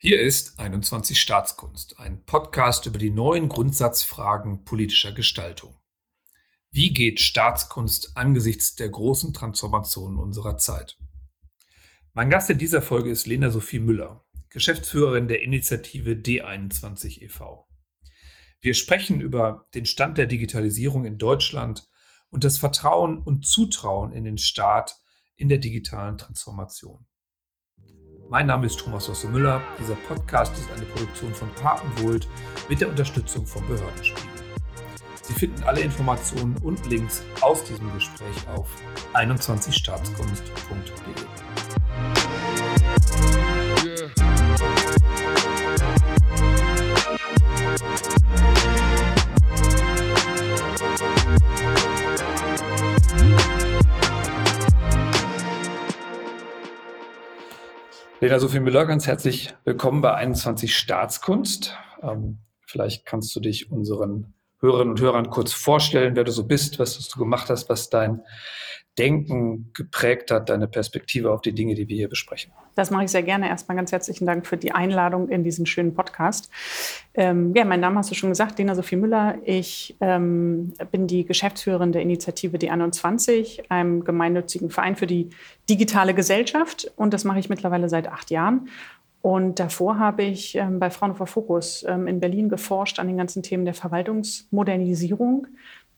Hier ist 21 Staatskunst, ein Podcast über die neuen Grundsatzfragen politischer Gestaltung. Wie geht Staatskunst angesichts der großen Transformationen unserer Zeit? Mein Gast in dieser Folge ist Lena Sophie Müller, Geschäftsführerin der Initiative D21 e.V. Wir sprechen über den Stand der Digitalisierung in Deutschland und das Vertrauen und Zutrauen in den Staat in der digitalen Transformation. Mein Name ist Thomas Osse Müller. Dieser Podcast ist eine Produktion von Papenwohlt mit der Unterstützung vom Behördenspiegel. Sie finden alle Informationen und Links aus diesem Gespräch auf 21staatskunst.de. Lena Sophie Müller, ganz herzlich willkommen bei 21 Staatskunst. Ähm, vielleicht kannst du dich unseren Hörerinnen und Hörern kurz vorstellen, wer du so bist, was du gemacht hast, was dein Denken geprägt hat, deine Perspektive auf die Dinge, die wir hier besprechen. Das mache ich sehr gerne. Erstmal ganz herzlichen Dank für die Einladung in diesen schönen Podcast. Ähm, ja, mein Name hast du schon gesagt, Lena Sophie Müller. Ich ähm, bin die Geschäftsführerin der Initiative D21, einem gemeinnützigen Verein für die digitale Gesellschaft. Und das mache ich mittlerweile seit acht Jahren. Und davor habe ich ähm, bei Fraunhofer Fokus ähm, in Berlin geforscht an den ganzen Themen der Verwaltungsmodernisierung.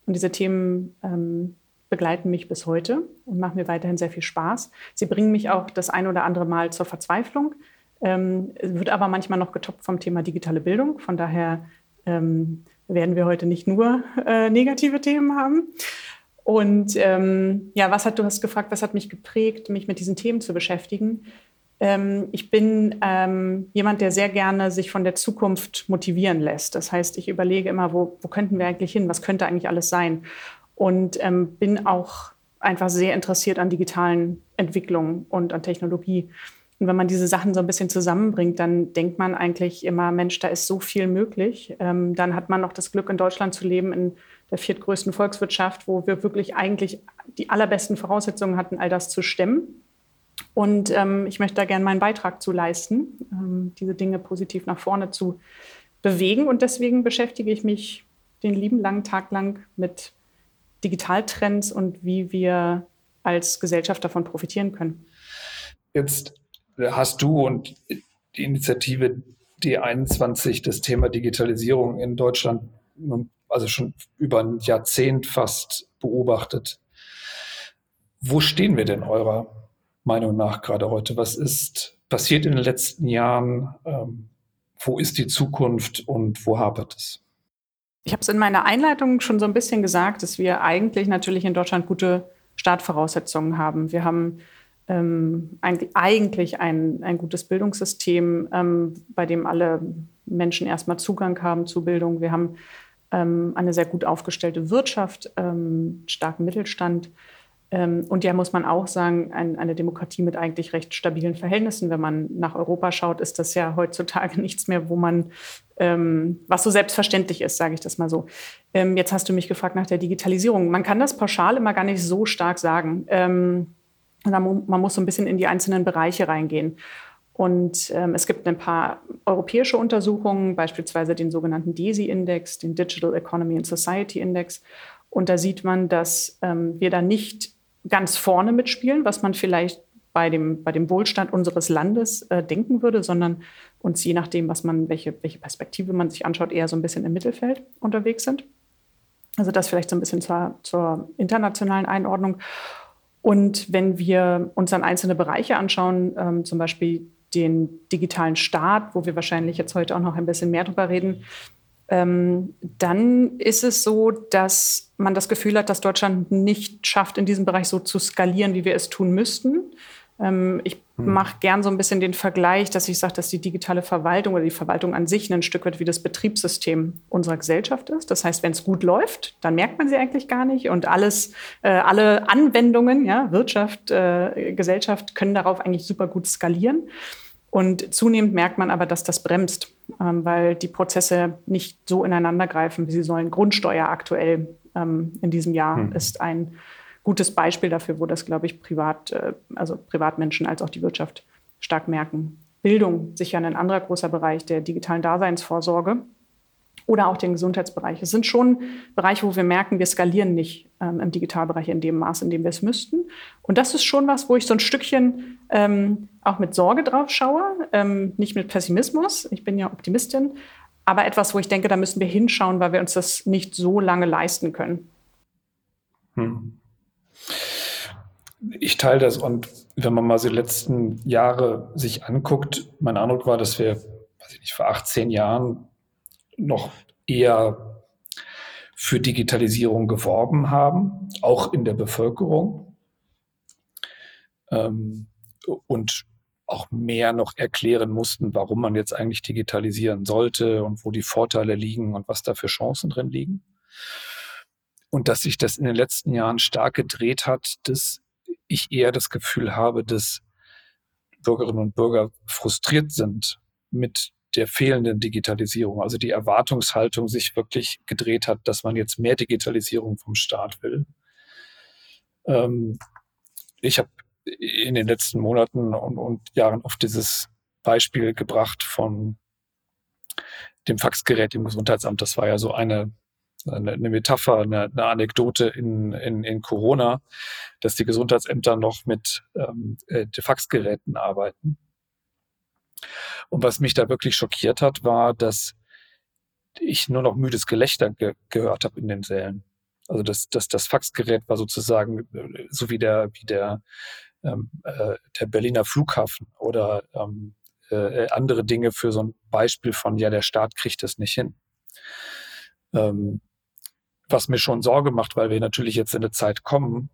Und diese Themen ähm, begleiten mich bis heute und machen mir weiterhin sehr viel Spaß. Sie bringen mich auch das ein oder andere Mal zur Verzweiflung, ähm, wird aber manchmal noch getoppt vom Thema digitale Bildung. Von daher ähm, werden wir heute nicht nur äh, negative Themen haben. Und ähm, ja, was hat du hast gefragt, was hat mich geprägt, mich mit diesen Themen zu beschäftigen? Ähm, ich bin ähm, jemand, der sehr gerne sich von der Zukunft motivieren lässt. Das heißt, ich überlege immer, wo, wo könnten wir eigentlich hin? Was könnte eigentlich alles sein? Und ähm, bin auch einfach sehr interessiert an digitalen Entwicklungen und an Technologie. Und wenn man diese Sachen so ein bisschen zusammenbringt, dann denkt man eigentlich immer, Mensch, da ist so viel möglich. Ähm, dann hat man noch das Glück, in Deutschland zu leben, in der viertgrößten Volkswirtschaft, wo wir wirklich eigentlich die allerbesten Voraussetzungen hatten, all das zu stemmen. Und ähm, ich möchte da gerne meinen Beitrag zu leisten, ähm, diese Dinge positiv nach vorne zu bewegen. Und deswegen beschäftige ich mich den lieben langen Tag lang mit Digitaltrends und wie wir als Gesellschaft davon profitieren können. Jetzt hast du und die Initiative D21 das Thema Digitalisierung in Deutschland also schon über ein Jahrzehnt fast beobachtet. Wo stehen wir denn eurer Meinung nach gerade heute? Was ist passiert in den letzten Jahren? Ähm, wo ist die Zukunft und wo hapert es? Ich habe es in meiner Einleitung schon so ein bisschen gesagt, dass wir eigentlich natürlich in Deutschland gute Startvoraussetzungen haben. Wir haben ähm, eigentlich ein, ein gutes Bildungssystem, ähm, bei dem alle Menschen erstmal Zugang haben zu Bildung. Wir haben ähm, eine sehr gut aufgestellte Wirtschaft, ähm, starken Mittelstand. Ähm, und ja, muss man auch sagen, ein, eine Demokratie mit eigentlich recht stabilen Verhältnissen. Wenn man nach Europa schaut, ist das ja heutzutage nichts mehr, wo man, ähm, was so selbstverständlich ist, sage ich das mal so. Ähm, jetzt hast du mich gefragt nach der Digitalisierung. Man kann das pauschal immer gar nicht so stark sagen. Man muss so ein bisschen in die einzelnen Bereiche reingehen. Und ähm, es gibt ein paar europäische Untersuchungen, beispielsweise den sogenannten DESI-Index, den Digital Economy and Society Index. Und da sieht man, dass ähm, wir da nicht ganz vorne mitspielen, was man vielleicht bei dem, bei dem Wohlstand unseres Landes äh, denken würde, sondern uns je nachdem, was man, welche, welche Perspektive man sich anschaut, eher so ein bisschen im Mittelfeld unterwegs sind. Also das vielleicht so ein bisschen zur, zur internationalen Einordnung. Und wenn wir uns dann einzelne Bereiche anschauen, ähm, zum Beispiel den digitalen Staat, wo wir wahrscheinlich jetzt heute auch noch ein bisschen mehr drüber reden, ähm, dann ist es so, dass man das Gefühl hat, dass Deutschland nicht schafft, in diesem Bereich so zu skalieren, wie wir es tun müssten. Ähm, ich hm. mache gern so ein bisschen den Vergleich, dass ich sage, dass die digitale Verwaltung oder die Verwaltung an sich ein Stück weit wie das Betriebssystem unserer Gesellschaft ist. Das heißt, wenn es gut läuft, dann merkt man sie eigentlich gar nicht und alles, äh, alle Anwendungen, ja, Wirtschaft, äh, Gesellschaft können darauf eigentlich super gut skalieren. Und zunehmend merkt man aber, dass das bremst, ähm, weil die Prozesse nicht so ineinander greifen, wie sie sollen. Grundsteuer aktuell ähm, in diesem Jahr hm. ist ein gutes Beispiel dafür, wo das, glaube ich, privat, äh, also Privatmenschen als auch die Wirtschaft stark merken. Bildung sicher ein anderer großer Bereich der digitalen Daseinsvorsorge oder auch den Gesundheitsbereich. Es sind schon Bereiche, wo wir merken, wir skalieren nicht ähm, im Digitalbereich in dem Maß, in dem wir es müssten. Und das ist schon was, wo ich so ein Stückchen ähm, auch mit Sorge drauf schaue, ähm, nicht mit Pessimismus. Ich bin ja Optimistin, aber etwas, wo ich denke, da müssen wir hinschauen, weil wir uns das nicht so lange leisten können. Hm. Ich teile das und wenn man mal die letzten Jahre sich anguckt, mein Eindruck war, dass wir, weiß ich nicht, vor 18 Jahren noch eher für Digitalisierung geworben haben, auch in der Bevölkerung. Ähm, und auch mehr noch erklären mussten, warum man jetzt eigentlich digitalisieren sollte und wo die Vorteile liegen und was da für Chancen drin liegen. Und dass sich das in den letzten Jahren stark gedreht hat, dass ich eher das Gefühl habe, dass Bürgerinnen und Bürger frustriert sind mit der fehlenden Digitalisierung, also die Erwartungshaltung sich wirklich gedreht hat, dass man jetzt mehr Digitalisierung vom Staat will. Ähm, ich habe in den letzten Monaten und, und, Jahren oft dieses Beispiel gebracht von dem Faxgerät im Gesundheitsamt. Das war ja so eine, eine, eine Metapher, eine, eine Anekdote in, in, in, Corona, dass die Gesundheitsämter noch mit ähm, äh, Faxgeräten arbeiten. Und was mich da wirklich schockiert hat, war, dass ich nur noch müdes Gelächter ge gehört habe in den Sälen. Also das, das, das Faxgerät war sozusagen äh, so wie der, wie der, ähm, äh, der Berliner Flughafen oder ähm, äh, andere Dinge für so ein Beispiel von, ja, der Staat kriegt das nicht hin. Ähm, was mir schon Sorge macht, weil wir natürlich jetzt in eine Zeit kommen,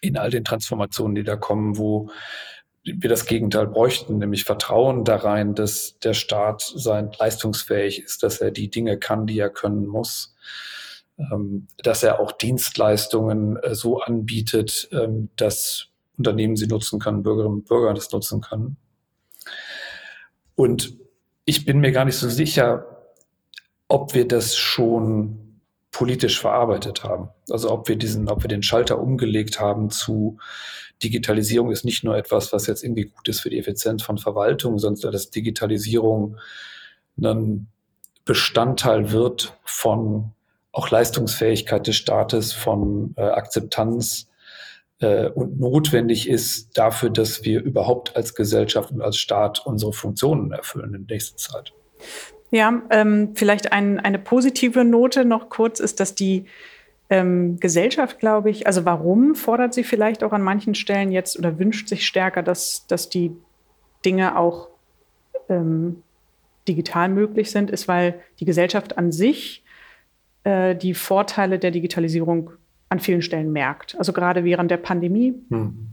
in all den Transformationen, die da kommen, wo wir das Gegenteil bräuchten, nämlich Vertrauen da rein, dass der Staat sein leistungsfähig ist, dass er die Dinge kann, die er können muss, ähm, dass er auch Dienstleistungen äh, so anbietet, ähm, dass Unternehmen sie nutzen können, Bürgerinnen und Bürger das nutzen können. Und ich bin mir gar nicht so sicher, ob wir das schon politisch verarbeitet haben. Also ob wir diesen, ob wir den Schalter umgelegt haben zu Digitalisierung ist nicht nur etwas, was jetzt irgendwie gut ist für die Effizienz von Verwaltung, sondern dass Digitalisierung ein Bestandteil wird von auch Leistungsfähigkeit des Staates, von äh, Akzeptanz äh, und notwendig ist dafür, dass wir überhaupt als Gesellschaft und als Staat unsere Funktionen erfüllen in nächster Zeit. Ja, ähm, vielleicht ein, eine positive Note noch kurz ist, dass die ähm, Gesellschaft, glaube ich, also warum fordert sie vielleicht auch an manchen Stellen jetzt oder wünscht sich stärker, dass, dass die Dinge auch ähm, digital möglich sind, ist, weil die Gesellschaft an sich äh, die Vorteile der Digitalisierung an vielen Stellen merkt. Also gerade während der Pandemie. Hm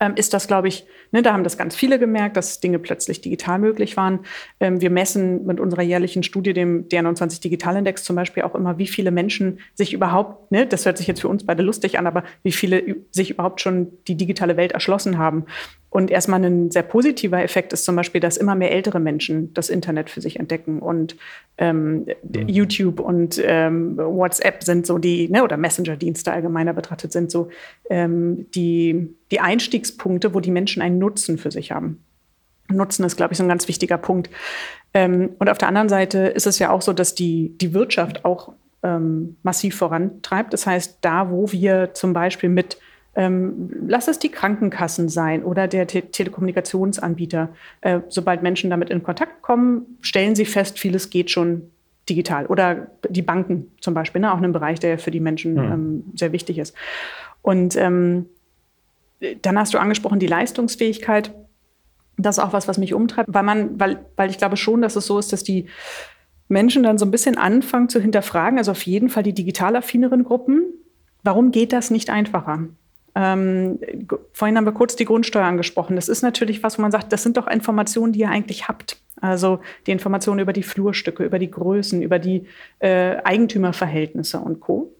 ähm, ist das, glaube ich, ne, da haben das ganz viele gemerkt, dass Dinge plötzlich digital möglich waren. Ähm, wir messen mit unserer jährlichen Studie, dem DR29 Digitalindex zum Beispiel, auch immer, wie viele Menschen sich überhaupt, ne, das hört sich jetzt für uns beide lustig an, aber wie viele sich überhaupt schon die digitale Welt erschlossen haben. Und erstmal ein sehr positiver Effekt ist zum Beispiel, dass immer mehr ältere Menschen das Internet für sich entdecken. Und ähm, mhm. YouTube und ähm, WhatsApp sind so die, ne, oder Messenger-Dienste allgemeiner betrachtet, sind so ähm, die, die Einstiegspunkte, wo die Menschen einen Nutzen für sich haben. Nutzen ist, glaube ich, so ein ganz wichtiger Punkt. Ähm, und auf der anderen Seite ist es ja auch so, dass die, die Wirtschaft auch ähm, massiv vorantreibt. Das heißt, da, wo wir zum Beispiel mit ähm, lass es die Krankenkassen sein oder der Te Telekommunikationsanbieter. Äh, sobald Menschen damit in Kontakt kommen, stellen sie fest, vieles geht schon digital. Oder die Banken zum Beispiel, ne? auch ein Bereich, der für die Menschen mhm. ähm, sehr wichtig ist. Und ähm, dann hast du angesprochen, die Leistungsfähigkeit. Das ist auch was, was mich umtreibt, weil man, weil, weil ich glaube schon, dass es so ist, dass die Menschen dann so ein bisschen anfangen zu hinterfragen, also auf jeden Fall die digital affineren Gruppen, warum geht das nicht einfacher? Ähm, vorhin haben wir kurz die Grundsteuer angesprochen. Das ist natürlich was, wo man sagt, das sind doch Informationen, die ihr eigentlich habt. Also die Informationen über die Flurstücke, über die Größen, über die äh, Eigentümerverhältnisse und Co.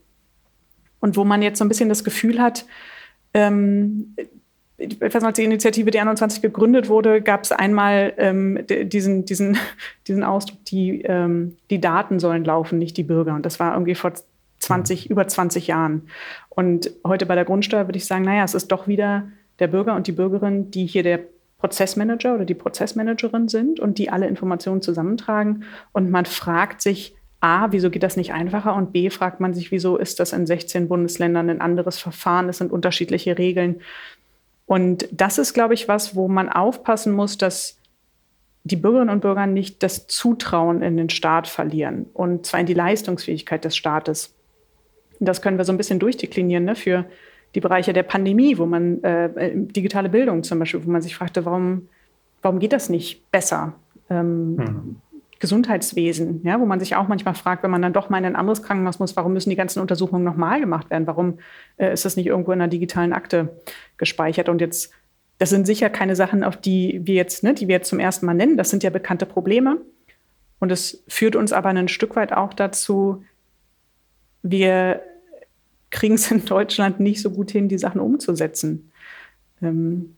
Und wo man jetzt so ein bisschen das Gefühl hat, ähm, als die Initiative D21 gegründet wurde, gab es einmal ähm, diesen, diesen, diesen Ausdruck, die, ähm, die Daten sollen laufen, nicht die Bürger. Und das war irgendwie vor 20, mhm. über 20 Jahren. Und heute bei der Grundsteuer würde ich sagen, naja, es ist doch wieder der Bürger und die Bürgerin, die hier der Prozessmanager oder die Prozessmanagerin sind und die alle Informationen zusammentragen. Und man fragt sich, A, wieso geht das nicht einfacher? Und B, fragt man sich, wieso ist das in 16 Bundesländern ein anderes Verfahren? Es sind unterschiedliche Regeln. Und das ist, glaube ich, was, wo man aufpassen muss, dass die Bürgerinnen und Bürger nicht das Zutrauen in den Staat verlieren und zwar in die Leistungsfähigkeit des Staates. Das können wir so ein bisschen durchdeklinieren ne, für die Bereiche der Pandemie, wo man äh, digitale Bildung zum Beispiel, wo man sich fragte, warum, warum geht das nicht besser? Ähm, hm. Gesundheitswesen, ja, wo man sich auch manchmal fragt, wenn man dann doch mal in ein anderes Krankenhaus muss, warum müssen die ganzen Untersuchungen nochmal gemacht werden? Warum äh, ist das nicht irgendwo in einer digitalen Akte gespeichert? Und jetzt, das sind sicher keine Sachen, auf die wir jetzt, ne, die wir jetzt zum ersten Mal nennen. Das sind ja bekannte Probleme. Und es führt uns aber ein Stück weit auch dazu, wir kriegen es in Deutschland nicht so gut hin, die Sachen umzusetzen. Ähm,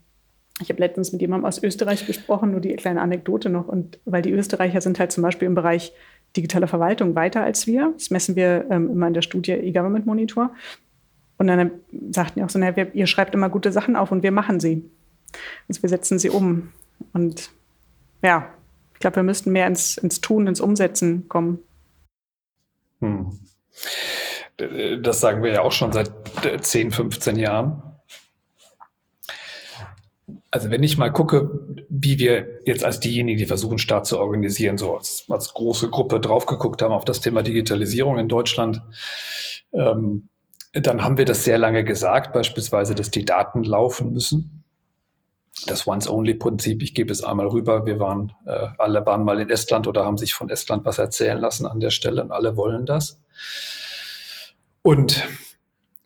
ich habe letztens mit jemandem aus Österreich gesprochen, nur die kleine Anekdote noch. Und weil die Österreicher sind halt zum Beispiel im Bereich digitale Verwaltung weiter als wir. Das messen wir ähm, immer in der Studie E-Government Monitor. Und dann sagten die auch so, naja, wir, ihr schreibt immer gute Sachen auf und wir machen sie. Also wir setzen sie um. Und ja, ich glaube, wir müssten mehr ins, ins Tun, ins Umsetzen kommen. Hm. Das sagen wir ja auch schon seit 10, 15 Jahren. Also wenn ich mal gucke, wie wir jetzt als diejenigen, die versuchen, Staat zu organisieren, so als, als große Gruppe drauf geguckt haben auf das Thema Digitalisierung in Deutschland, ähm, dann haben wir das sehr lange gesagt, beispielsweise, dass die Daten laufen müssen. Das Once-Only-Prinzip, ich gebe es einmal rüber, wir waren, äh, alle waren mal in Estland oder haben sich von Estland was erzählen lassen an der Stelle und alle wollen das. Und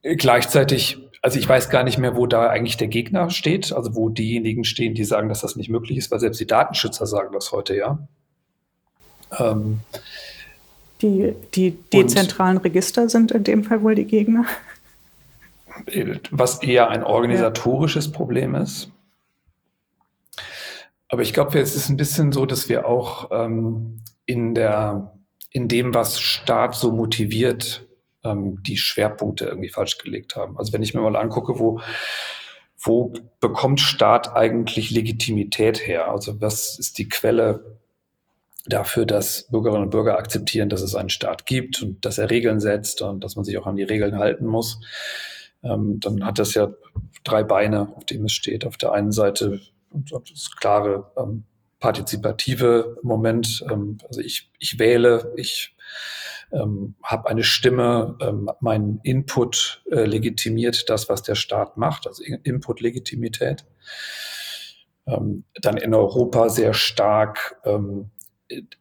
gleichzeitig also ich weiß gar nicht mehr, wo da eigentlich der Gegner steht, also wo diejenigen stehen, die sagen, dass das nicht möglich ist, weil selbst die Datenschützer sagen das heute ja. Ähm, die, die dezentralen Register sind in dem Fall wohl die Gegner. Was eher ein organisatorisches ja. Problem ist. Aber ich glaube, es ist ein bisschen so, dass wir auch ähm, in, der, in dem, was Staat so motiviert, ähm, die Schwerpunkte irgendwie falsch gelegt haben. Also wenn ich mir mal angucke, wo, wo bekommt Staat eigentlich Legitimität her? Also was ist die Quelle dafür, dass Bürgerinnen und Bürger akzeptieren, dass es einen Staat gibt und dass er Regeln setzt und dass man sich auch an die Regeln halten muss? Ähm, dann hat das ja drei Beine, auf denen es steht. Auf der einen Seite das klare ähm, partizipative Moment. Ähm, also ich, ich wähle, ich ähm, habe eine Stimme, ähm, mein Input äh, legitimiert das, was der Staat macht, also Input-Legitimität. Ähm, dann in Europa sehr stark, ähm,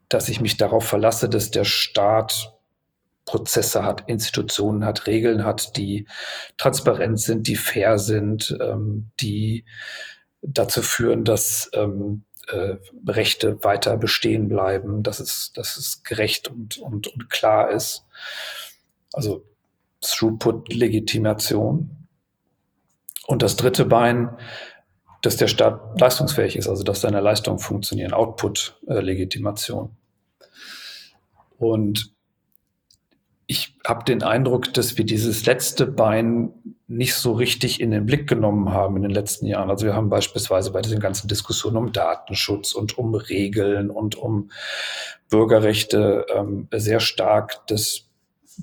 dass ich mich darauf verlasse, dass der Staat Prozesse hat, Institutionen hat, Regeln hat, die transparent sind, die fair sind, ähm, die dazu führen, dass ähm, äh, Rechte weiter bestehen bleiben, dass es, dass es gerecht und, und, und klar ist. Also Throughput-Legitimation. Und das dritte Bein, dass der Staat leistungsfähig ist, also dass seine Leistungen funktionieren, Output-Legitimation. Und ich habe den Eindruck, dass wir dieses letzte Bein nicht so richtig in den Blick genommen haben in den letzten Jahren. Also wir haben beispielsweise bei diesen ganzen Diskussionen um Datenschutz und um Regeln und um Bürgerrechte ähm, sehr stark das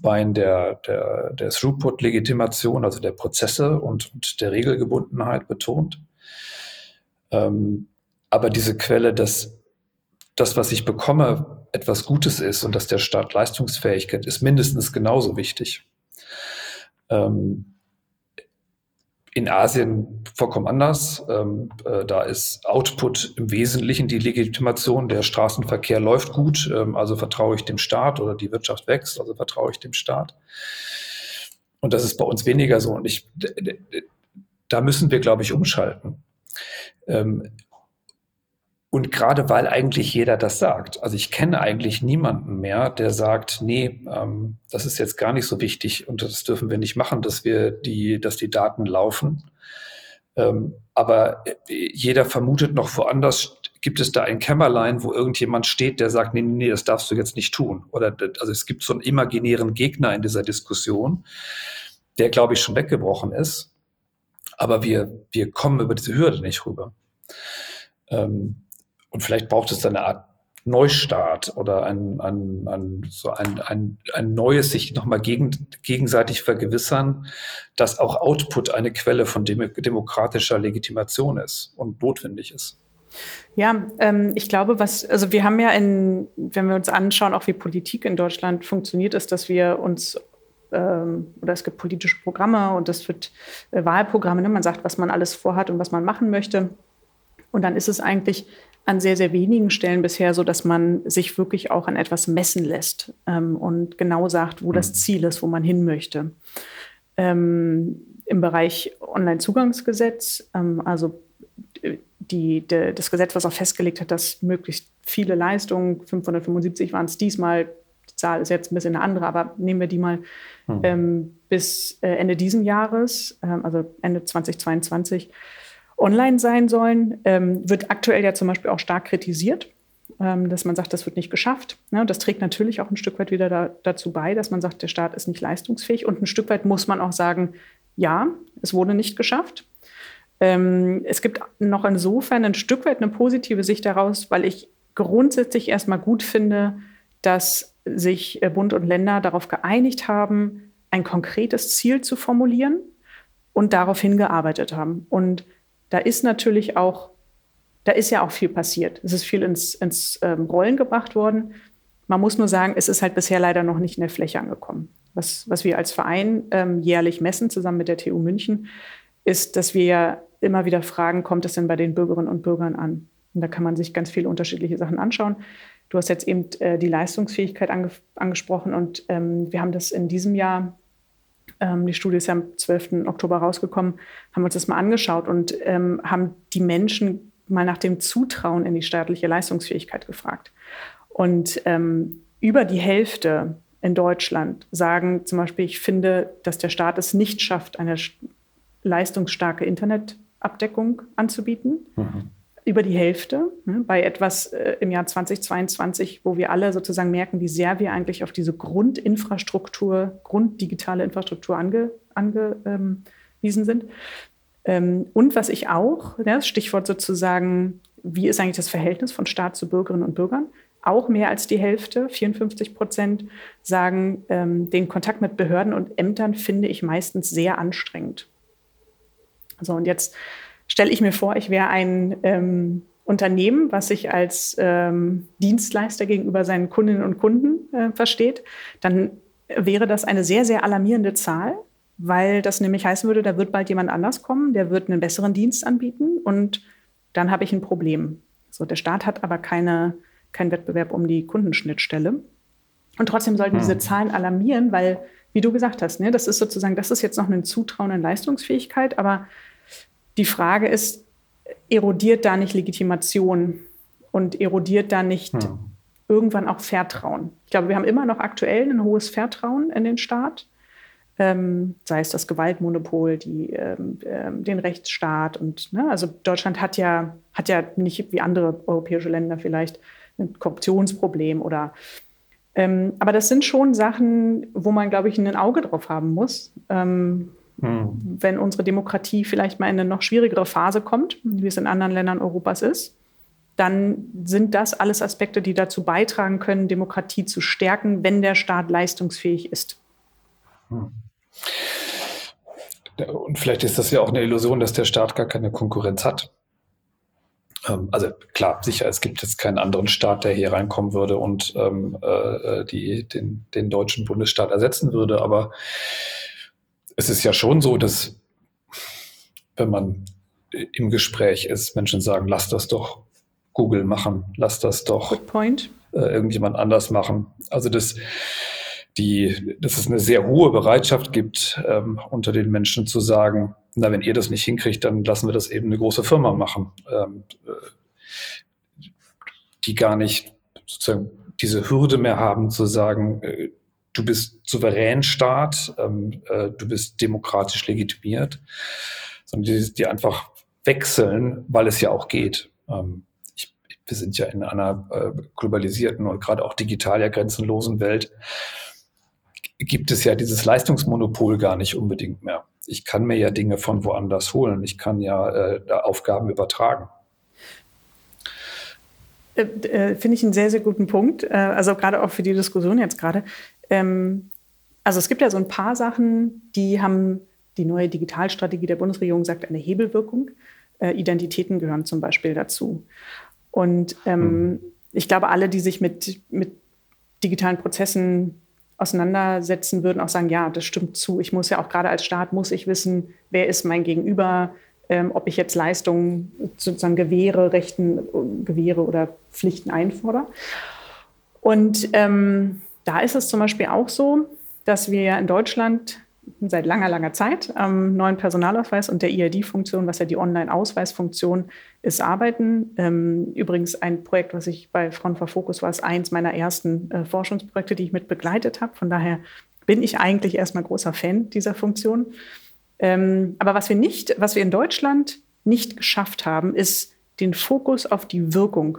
Bein der, der, der Throughput-Legitimation, also der Prozesse und, und der Regelgebundenheit betont. Ähm, aber diese Quelle, dass das, was ich bekomme, etwas Gutes ist und dass der Staat Leistungsfähigkeit ist mindestens genauso wichtig. Ähm, in Asien vollkommen anders. Ähm, äh, da ist Output im Wesentlichen die Legitimation. Der Straßenverkehr läuft gut, ähm, also vertraue ich dem Staat oder die Wirtschaft wächst, also vertraue ich dem Staat. Und das ist bei uns weniger so. Und ich, da müssen wir, glaube ich, umschalten. Ähm, und gerade weil eigentlich jeder das sagt. Also ich kenne eigentlich niemanden mehr, der sagt, nee, ähm, das ist jetzt gar nicht so wichtig und das dürfen wir nicht machen, dass wir die, dass die Daten laufen. Ähm, aber äh, jeder vermutet noch woanders, gibt es da ein Kämmerlein, wo irgendjemand steht, der sagt, nee, nee, das darfst du jetzt nicht tun. Oder also es gibt so einen imaginären Gegner in dieser Diskussion, der, glaube ich, schon weggebrochen ist. Aber wir, wir kommen über diese Hürde nicht rüber. Ähm, und vielleicht braucht es eine Art Neustart oder ein, ein, ein, so ein, ein, ein neues sich nochmal gegen, gegenseitig vergewissern, dass auch Output eine Quelle von dem, demokratischer Legitimation ist und notwendig ist. Ja, ähm, ich glaube, was, also wir haben ja in, wenn wir uns anschauen, auch wie Politik in Deutschland funktioniert, ist, dass wir uns ähm, oder es gibt politische Programme und es wird äh, Wahlprogramme, ne? man sagt, was man alles vorhat und was man machen möchte. Und dann ist es eigentlich an sehr, sehr wenigen Stellen bisher so, dass man sich wirklich auch an etwas messen lässt ähm, und genau sagt, wo das mhm. Ziel ist, wo man hin möchte. Ähm, Im Bereich Onlinezugangsgesetz, ähm, also die, de, das Gesetz, was auch festgelegt hat, dass möglichst viele Leistungen, 575 waren es diesmal, die Zahl ist jetzt ein bisschen eine andere, aber nehmen wir die mal mhm. ähm, bis äh, Ende diesen Jahres, äh, also Ende 2022, online sein sollen, ähm, wird aktuell ja zum Beispiel auch stark kritisiert, ähm, dass man sagt, das wird nicht geschafft. Ne? Das trägt natürlich auch ein Stück weit wieder da, dazu bei, dass man sagt, der Staat ist nicht leistungsfähig. Und ein Stück weit muss man auch sagen, ja, es wurde nicht geschafft. Ähm, es gibt noch insofern ein Stück weit eine positive Sicht daraus, weil ich grundsätzlich erstmal gut finde, dass sich äh, Bund und Länder darauf geeinigt haben, ein konkretes Ziel zu formulieren und darauf hingearbeitet haben. Und da ist natürlich auch, da ist ja auch viel passiert. Es ist viel ins, ins ähm, Rollen gebracht worden. Man muss nur sagen, es ist halt bisher leider noch nicht in der Fläche angekommen. Was, was wir als Verein ähm, jährlich messen, zusammen mit der TU München, ist, dass wir immer wieder fragen, kommt es denn bei den Bürgerinnen und Bürgern an? Und da kann man sich ganz viele unterschiedliche Sachen anschauen. Du hast jetzt eben äh, die Leistungsfähigkeit ange angesprochen und ähm, wir haben das in diesem Jahr die Studie ist ja am 12. Oktober rausgekommen, haben uns das mal angeschaut und ähm, haben die Menschen mal nach dem Zutrauen in die staatliche Leistungsfähigkeit gefragt. Und ähm, über die Hälfte in Deutschland sagen zum Beispiel, ich finde, dass der Staat es nicht schafft, eine leistungsstarke Internetabdeckung anzubieten. Mhm über die Hälfte ne, bei etwas äh, im Jahr 2022, wo wir alle sozusagen merken, wie sehr wir eigentlich auf diese Grundinfrastruktur, grunddigitale Infrastruktur ange, angewiesen ähm, sind. Ähm, und was ich auch, das Stichwort sozusagen, wie ist eigentlich das Verhältnis von Staat zu Bürgerinnen und Bürgern? Auch mehr als die Hälfte, 54 Prozent, sagen, ähm, den Kontakt mit Behörden und Ämtern finde ich meistens sehr anstrengend. So, und jetzt stelle ich mir vor, ich wäre ein ähm, Unternehmen, was sich als ähm, Dienstleister gegenüber seinen Kundinnen und Kunden äh, versteht, dann wäre das eine sehr, sehr alarmierende Zahl, weil das nämlich heißen würde, da wird bald jemand anders kommen, der wird einen besseren Dienst anbieten und dann habe ich ein Problem. So, der Staat hat aber keine, keinen Wettbewerb um die Kundenschnittstelle. Und trotzdem sollten diese hm. Zahlen alarmieren, weil, wie du gesagt hast, ne, das ist sozusagen, das ist jetzt noch ein Zutrauen in Leistungsfähigkeit, aber die Frage ist, erodiert da nicht Legitimation und erodiert da nicht hm. irgendwann auch Vertrauen? Ich glaube, wir haben immer noch aktuell ein hohes Vertrauen in den Staat, ähm, sei es das Gewaltmonopol, die, ähm, ähm, den Rechtsstaat und ne, also Deutschland hat ja hat ja nicht wie andere europäische Länder vielleicht ein Korruptionsproblem oder ähm, aber das sind schon Sachen, wo man, glaube ich, ein Auge drauf haben muss. Ähm, hm. Wenn unsere Demokratie vielleicht mal in eine noch schwierigere Phase kommt, wie es in anderen Ländern Europas ist, dann sind das alles Aspekte, die dazu beitragen können, Demokratie zu stärken, wenn der Staat leistungsfähig ist. Hm. Und vielleicht ist das ja auch eine Illusion, dass der Staat gar keine Konkurrenz hat. Ähm, also klar, sicher, es gibt jetzt keinen anderen Staat, der hier reinkommen würde und ähm, äh, die, den, den deutschen Bundesstaat ersetzen würde. Aber es ist ja schon so, dass wenn man im Gespräch ist, Menschen sagen, lass das doch Google machen, lass das doch äh, irgendjemand anders machen. Also das, die, dass es eine sehr hohe Bereitschaft gibt, ähm, unter den Menschen zu sagen, na, wenn ihr das nicht hinkriegt, dann lassen wir das eben eine große Firma machen, ähm, äh, die gar nicht sozusagen diese Hürde mehr haben zu sagen, äh, du bist souverän Staat, ähm, äh, du bist demokratisch legitimiert, sondern die, die einfach wechseln, weil es ja auch geht. Ähm, ich, wir sind ja in einer äh, globalisierten und gerade auch digital ja grenzenlosen Welt. Gibt es ja dieses Leistungsmonopol gar nicht unbedingt mehr. Ich kann mir ja Dinge von woanders holen. Ich kann ja äh, Aufgaben übertragen. Äh, äh, Finde ich einen sehr, sehr guten Punkt. Äh, also gerade auch für die Diskussion jetzt gerade. Ähm, also es gibt ja so ein paar Sachen, die haben die neue Digitalstrategie der Bundesregierung sagt eine Hebelwirkung. Äh, Identitäten gehören zum Beispiel dazu. Und ähm, mhm. ich glaube, alle, die sich mit, mit digitalen Prozessen auseinandersetzen, würden auch sagen, ja, das stimmt zu. Ich muss ja auch gerade als Staat, muss ich wissen, wer ist mein Gegenüber, ähm, ob ich jetzt Leistungen sozusagen gewähre, Rechten gewähre oder Pflichten einfordere. Und ähm, da ist es zum Beispiel auch so, dass wir in Deutschland seit langer, langer Zeit am neuen Personalausweis und der IID-Funktion, was ja die Online-Ausweisfunktion ist, arbeiten. Ähm, übrigens ein Projekt, was ich bei Front for Focus war, ist eins meiner ersten äh, Forschungsprojekte, die ich mit begleitet habe. Von daher bin ich eigentlich erstmal großer Fan dieser Funktion. Ähm, aber was wir nicht, was wir in Deutschland nicht geschafft haben, ist den Fokus auf die Wirkung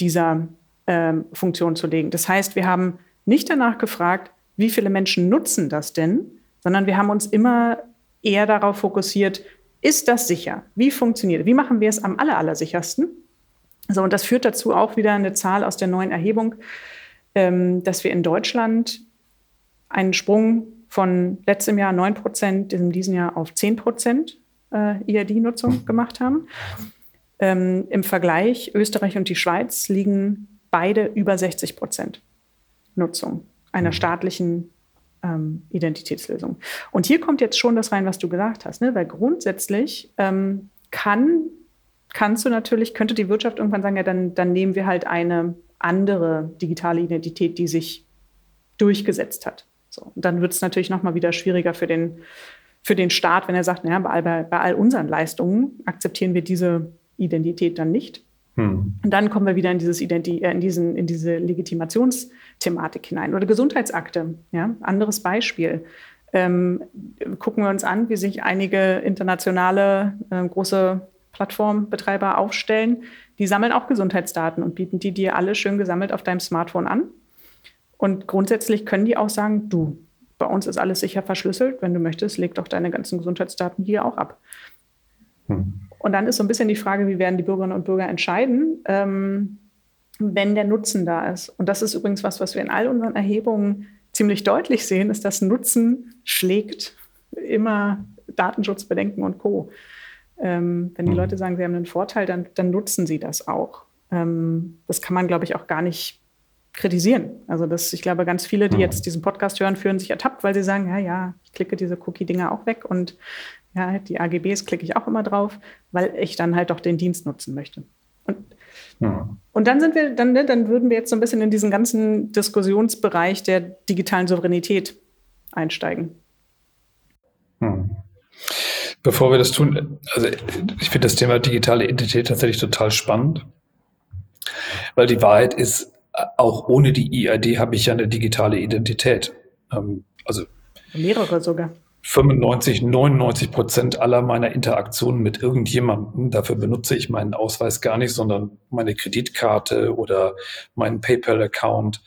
dieser ähm, Funktion zu legen. Das heißt, wir haben nicht danach gefragt, wie viele Menschen nutzen das denn, sondern wir haben uns immer eher darauf fokussiert, ist das sicher? Wie funktioniert? Wie machen wir es am aller, aller sichersten? So, und das führt dazu auch wieder eine Zahl aus der neuen Erhebung, ähm, dass wir in Deutschland einen Sprung von letztem Jahr 9 Prozent, in diesem Jahr auf 10 Prozent äh, IRD-Nutzung gemacht haben. Ähm, Im Vergleich Österreich und die Schweiz liegen beide über 60 Prozent Nutzung einer mhm. staatlichen ähm, Identitätslösung. Und hier kommt jetzt schon das rein, was du gesagt hast, ne? weil grundsätzlich ähm, kann, kannst du natürlich, könnte die Wirtschaft irgendwann sagen, ja, dann, dann nehmen wir halt eine andere digitale Identität, die sich durchgesetzt hat. So, und dann wird es natürlich nochmal wieder schwieriger für den, für den Staat, wenn er sagt, naja, bei all, bei, bei all unseren Leistungen akzeptieren wir diese Identität dann nicht. Hm. Und dann kommen wir wieder in, dieses Identi äh, in, diesen, in diese Legitimationsthematik hinein. Oder Gesundheitsakte, ja, anderes Beispiel. Ähm, gucken wir uns an, wie sich einige internationale äh, große Plattformbetreiber aufstellen. Die sammeln auch Gesundheitsdaten und bieten die dir alle schön gesammelt auf deinem Smartphone an. Und grundsätzlich können die auch sagen, du, bei uns ist alles sicher verschlüsselt. Wenn du möchtest, leg doch deine ganzen Gesundheitsdaten hier auch ab. Hm. Und dann ist so ein bisschen die Frage, wie werden die Bürgerinnen und Bürger entscheiden, ähm, wenn der Nutzen da ist. Und das ist übrigens was, was wir in all unseren Erhebungen ziemlich deutlich sehen, ist, dass Nutzen schlägt immer Datenschutzbedenken und Co. Ähm, wenn die mhm. Leute sagen, sie haben einen Vorteil, dann, dann nutzen sie das auch. Ähm, das kann man, glaube ich, auch gar nicht kritisieren. Also das, ich glaube, ganz viele, die mhm. jetzt diesen Podcast hören, führen sich ertappt, weil sie sagen, ja, ja, ich klicke diese Cookie-Dinger auch weg und ja, die AGBs klicke ich auch immer drauf, weil ich dann halt doch den Dienst nutzen möchte. Und, ja. und dann sind wir, dann, ne, dann würden wir jetzt so ein bisschen in diesen ganzen Diskussionsbereich der digitalen Souveränität einsteigen. Hm. Bevor wir das tun, also ich finde das Thema digitale Identität tatsächlich total spannend, weil die Wahrheit ist, auch ohne die EID habe ich ja eine digitale Identität. Ähm, also mehrere sogar. 95, 99 Prozent aller meiner Interaktionen mit irgendjemandem, dafür benutze ich meinen Ausweis gar nicht, sondern meine Kreditkarte oder meinen PayPal-Account,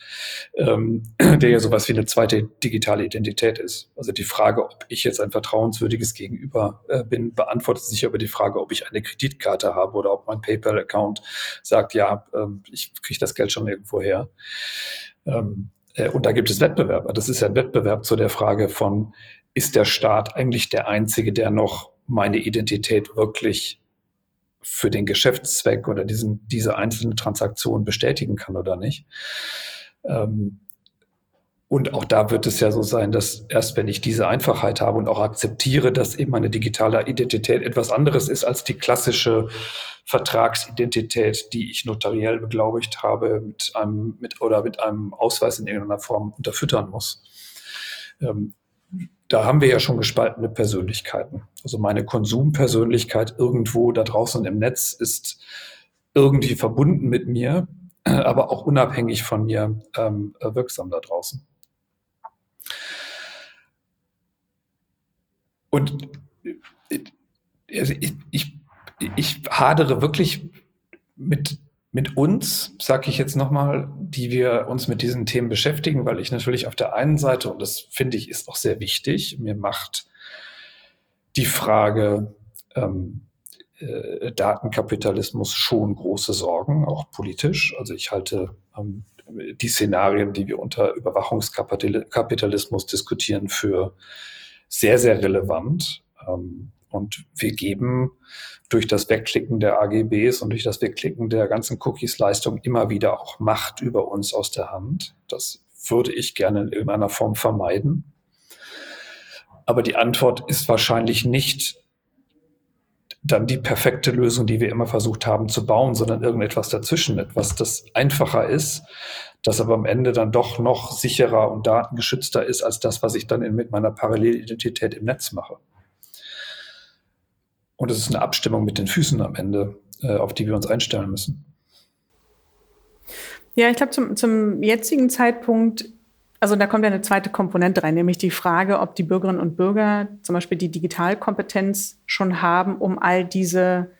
ähm, der ja sowas wie eine zweite digitale Identität ist. Also die Frage, ob ich jetzt ein vertrauenswürdiges Gegenüber äh, bin, beantwortet sich über die Frage, ob ich eine Kreditkarte habe oder ob mein PayPal-Account sagt, ja, ähm, ich kriege das Geld schon irgendwo her. Ähm, äh, und da gibt es Wettbewerber. Das ist ja ein Wettbewerb zu der Frage von, ist der Staat eigentlich der Einzige, der noch meine Identität wirklich für den Geschäftszweck oder diesen, diese einzelne Transaktion bestätigen kann oder nicht. Ähm, und auch da wird es ja so sein, dass erst wenn ich diese Einfachheit habe und auch akzeptiere, dass eben meine digitale Identität etwas anderes ist als die klassische Vertragsidentität, die ich notariell beglaubigt habe mit einem, mit, oder mit einem Ausweis in irgendeiner Form unterfüttern muss. Ähm, da haben wir ja schon gespaltene Persönlichkeiten. Also meine Konsumpersönlichkeit irgendwo da draußen im Netz ist irgendwie verbunden mit mir, aber auch unabhängig von mir ähm, wirksam da draußen. Und also ich, ich, ich hadere wirklich mit mit uns, sage ich jetzt nochmal, die wir uns mit diesen Themen beschäftigen, weil ich natürlich auf der einen Seite, und das finde ich ist auch sehr wichtig, mir macht die Frage, ähm, äh, Datenkapitalismus schon große Sorgen, auch politisch. Also ich halte ähm, die Szenarien, die wir unter Überwachungskapitalismus diskutieren, für sehr, sehr relevant. Ähm, und wir geben durch das Wegklicken der AGBs und durch das Wegklicken der ganzen Cookies-Leistung immer wieder auch Macht über uns aus der Hand. Das würde ich gerne in irgendeiner Form vermeiden. Aber die Antwort ist wahrscheinlich nicht dann die perfekte Lösung, die wir immer versucht haben zu bauen, sondern irgendetwas dazwischen, etwas, das einfacher ist, das aber am Ende dann doch noch sicherer und datengeschützter ist als das, was ich dann in, mit meiner Parallelidentität im Netz mache. Und es ist eine Abstimmung mit den Füßen am Ende, äh, auf die wir uns einstellen müssen. Ja, ich glaube, zum, zum jetzigen Zeitpunkt also da kommt ja eine zweite Komponente rein, nämlich die Frage, ob die Bürgerinnen und Bürger zum Beispiel die Digitalkompetenz schon haben, um all diese,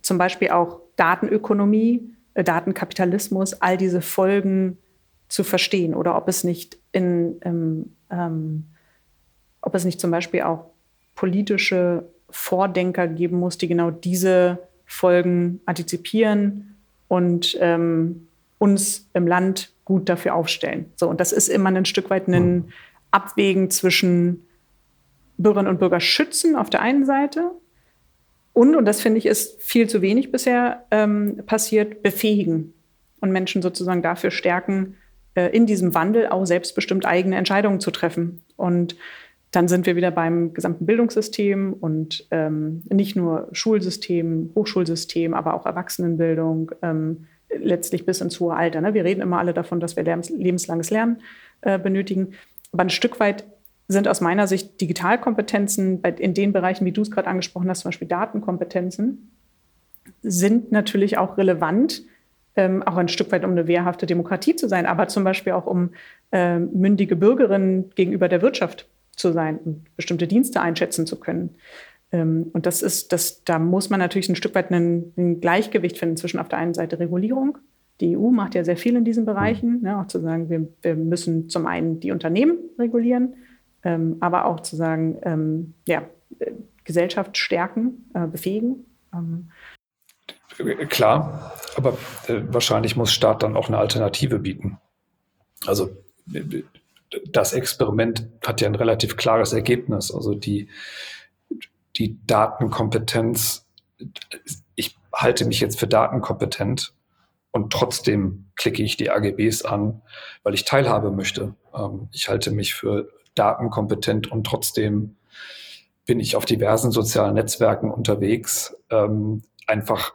zum Beispiel auch Datenökonomie, äh, Datenkapitalismus, all diese Folgen zu verstehen oder ob es nicht in, ähm, ähm, ob es nicht zum Beispiel auch politische Vordenker geben muss, die genau diese Folgen antizipieren und ähm, uns im Land gut dafür aufstellen. So, und das ist immer ein Stück weit ein Abwägen zwischen Bürgerinnen und Bürger schützen auf der einen Seite und, und das finde ich ist viel zu wenig bisher ähm, passiert, befähigen und Menschen sozusagen dafür stärken, äh, in diesem Wandel auch selbstbestimmt eigene Entscheidungen zu treffen. Und dann sind wir wieder beim gesamten Bildungssystem und ähm, nicht nur Schulsystem, Hochschulsystem, aber auch Erwachsenenbildung, ähm, letztlich bis ins hohe Alter. Ne? Wir reden immer alle davon, dass wir lebenslanges Lernen äh, benötigen. Aber ein Stück weit sind aus meiner Sicht Digitalkompetenzen in den Bereichen, wie du es gerade angesprochen hast, zum Beispiel Datenkompetenzen, sind natürlich auch relevant, ähm, auch ein Stück weit, um eine wehrhafte Demokratie zu sein, aber zum Beispiel auch um äh, mündige Bürgerinnen gegenüber der Wirtschaft zu sein und bestimmte Dienste einschätzen zu können. Ähm, und das ist, das, da muss man natürlich ein Stück weit ein, ein Gleichgewicht finden zwischen auf der einen Seite Regulierung. Die EU macht ja sehr viel in diesen Bereichen, mhm. ne, auch zu sagen, wir, wir, müssen zum einen die Unternehmen regulieren, ähm, aber auch zu sagen, ähm, ja, äh, Gesellschaft stärken, äh, befähigen. Ähm. Klar, aber äh, wahrscheinlich muss Staat dann auch eine Alternative bieten. Also das Experiment hat ja ein relativ klares Ergebnis. Also die, die Datenkompetenz, ich halte mich jetzt für datenkompetent und trotzdem klicke ich die AGBs an, weil ich Teilhabe möchte. Ähm, ich halte mich für datenkompetent und trotzdem bin ich auf diversen sozialen Netzwerken unterwegs, ähm, einfach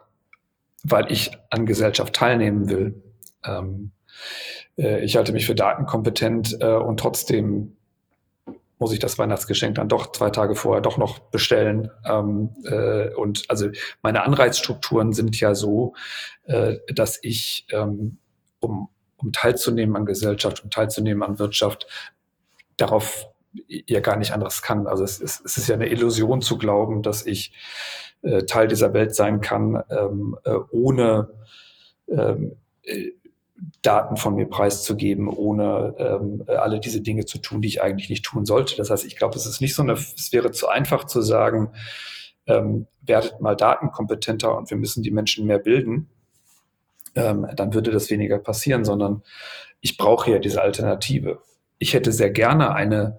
weil ich an Gesellschaft teilnehmen will. Ähm, äh, ich halte mich für datenkompetent äh, und trotzdem muss ich das Weihnachtsgeschenk dann doch zwei Tage vorher doch noch bestellen. Ähm, äh, und also meine Anreizstrukturen sind ja so, äh, dass ich, ähm, um, um teilzunehmen an Gesellschaft, um teilzunehmen an Wirtschaft, darauf ja gar nicht anderes kann. Also es ist, es ist ja eine Illusion zu glauben, dass ich äh, Teil dieser Welt sein kann, ähm, äh, ohne ähm, äh, Daten von mir preiszugeben, ohne ähm, alle diese Dinge zu tun, die ich eigentlich nicht tun sollte. Das heißt, ich glaube, es ist nicht so eine, es wäre zu einfach zu sagen, ähm, werdet mal datenkompetenter und wir müssen die Menschen mehr bilden. Ähm, dann würde das weniger passieren, sondern ich brauche ja diese Alternative. Ich hätte sehr gerne eine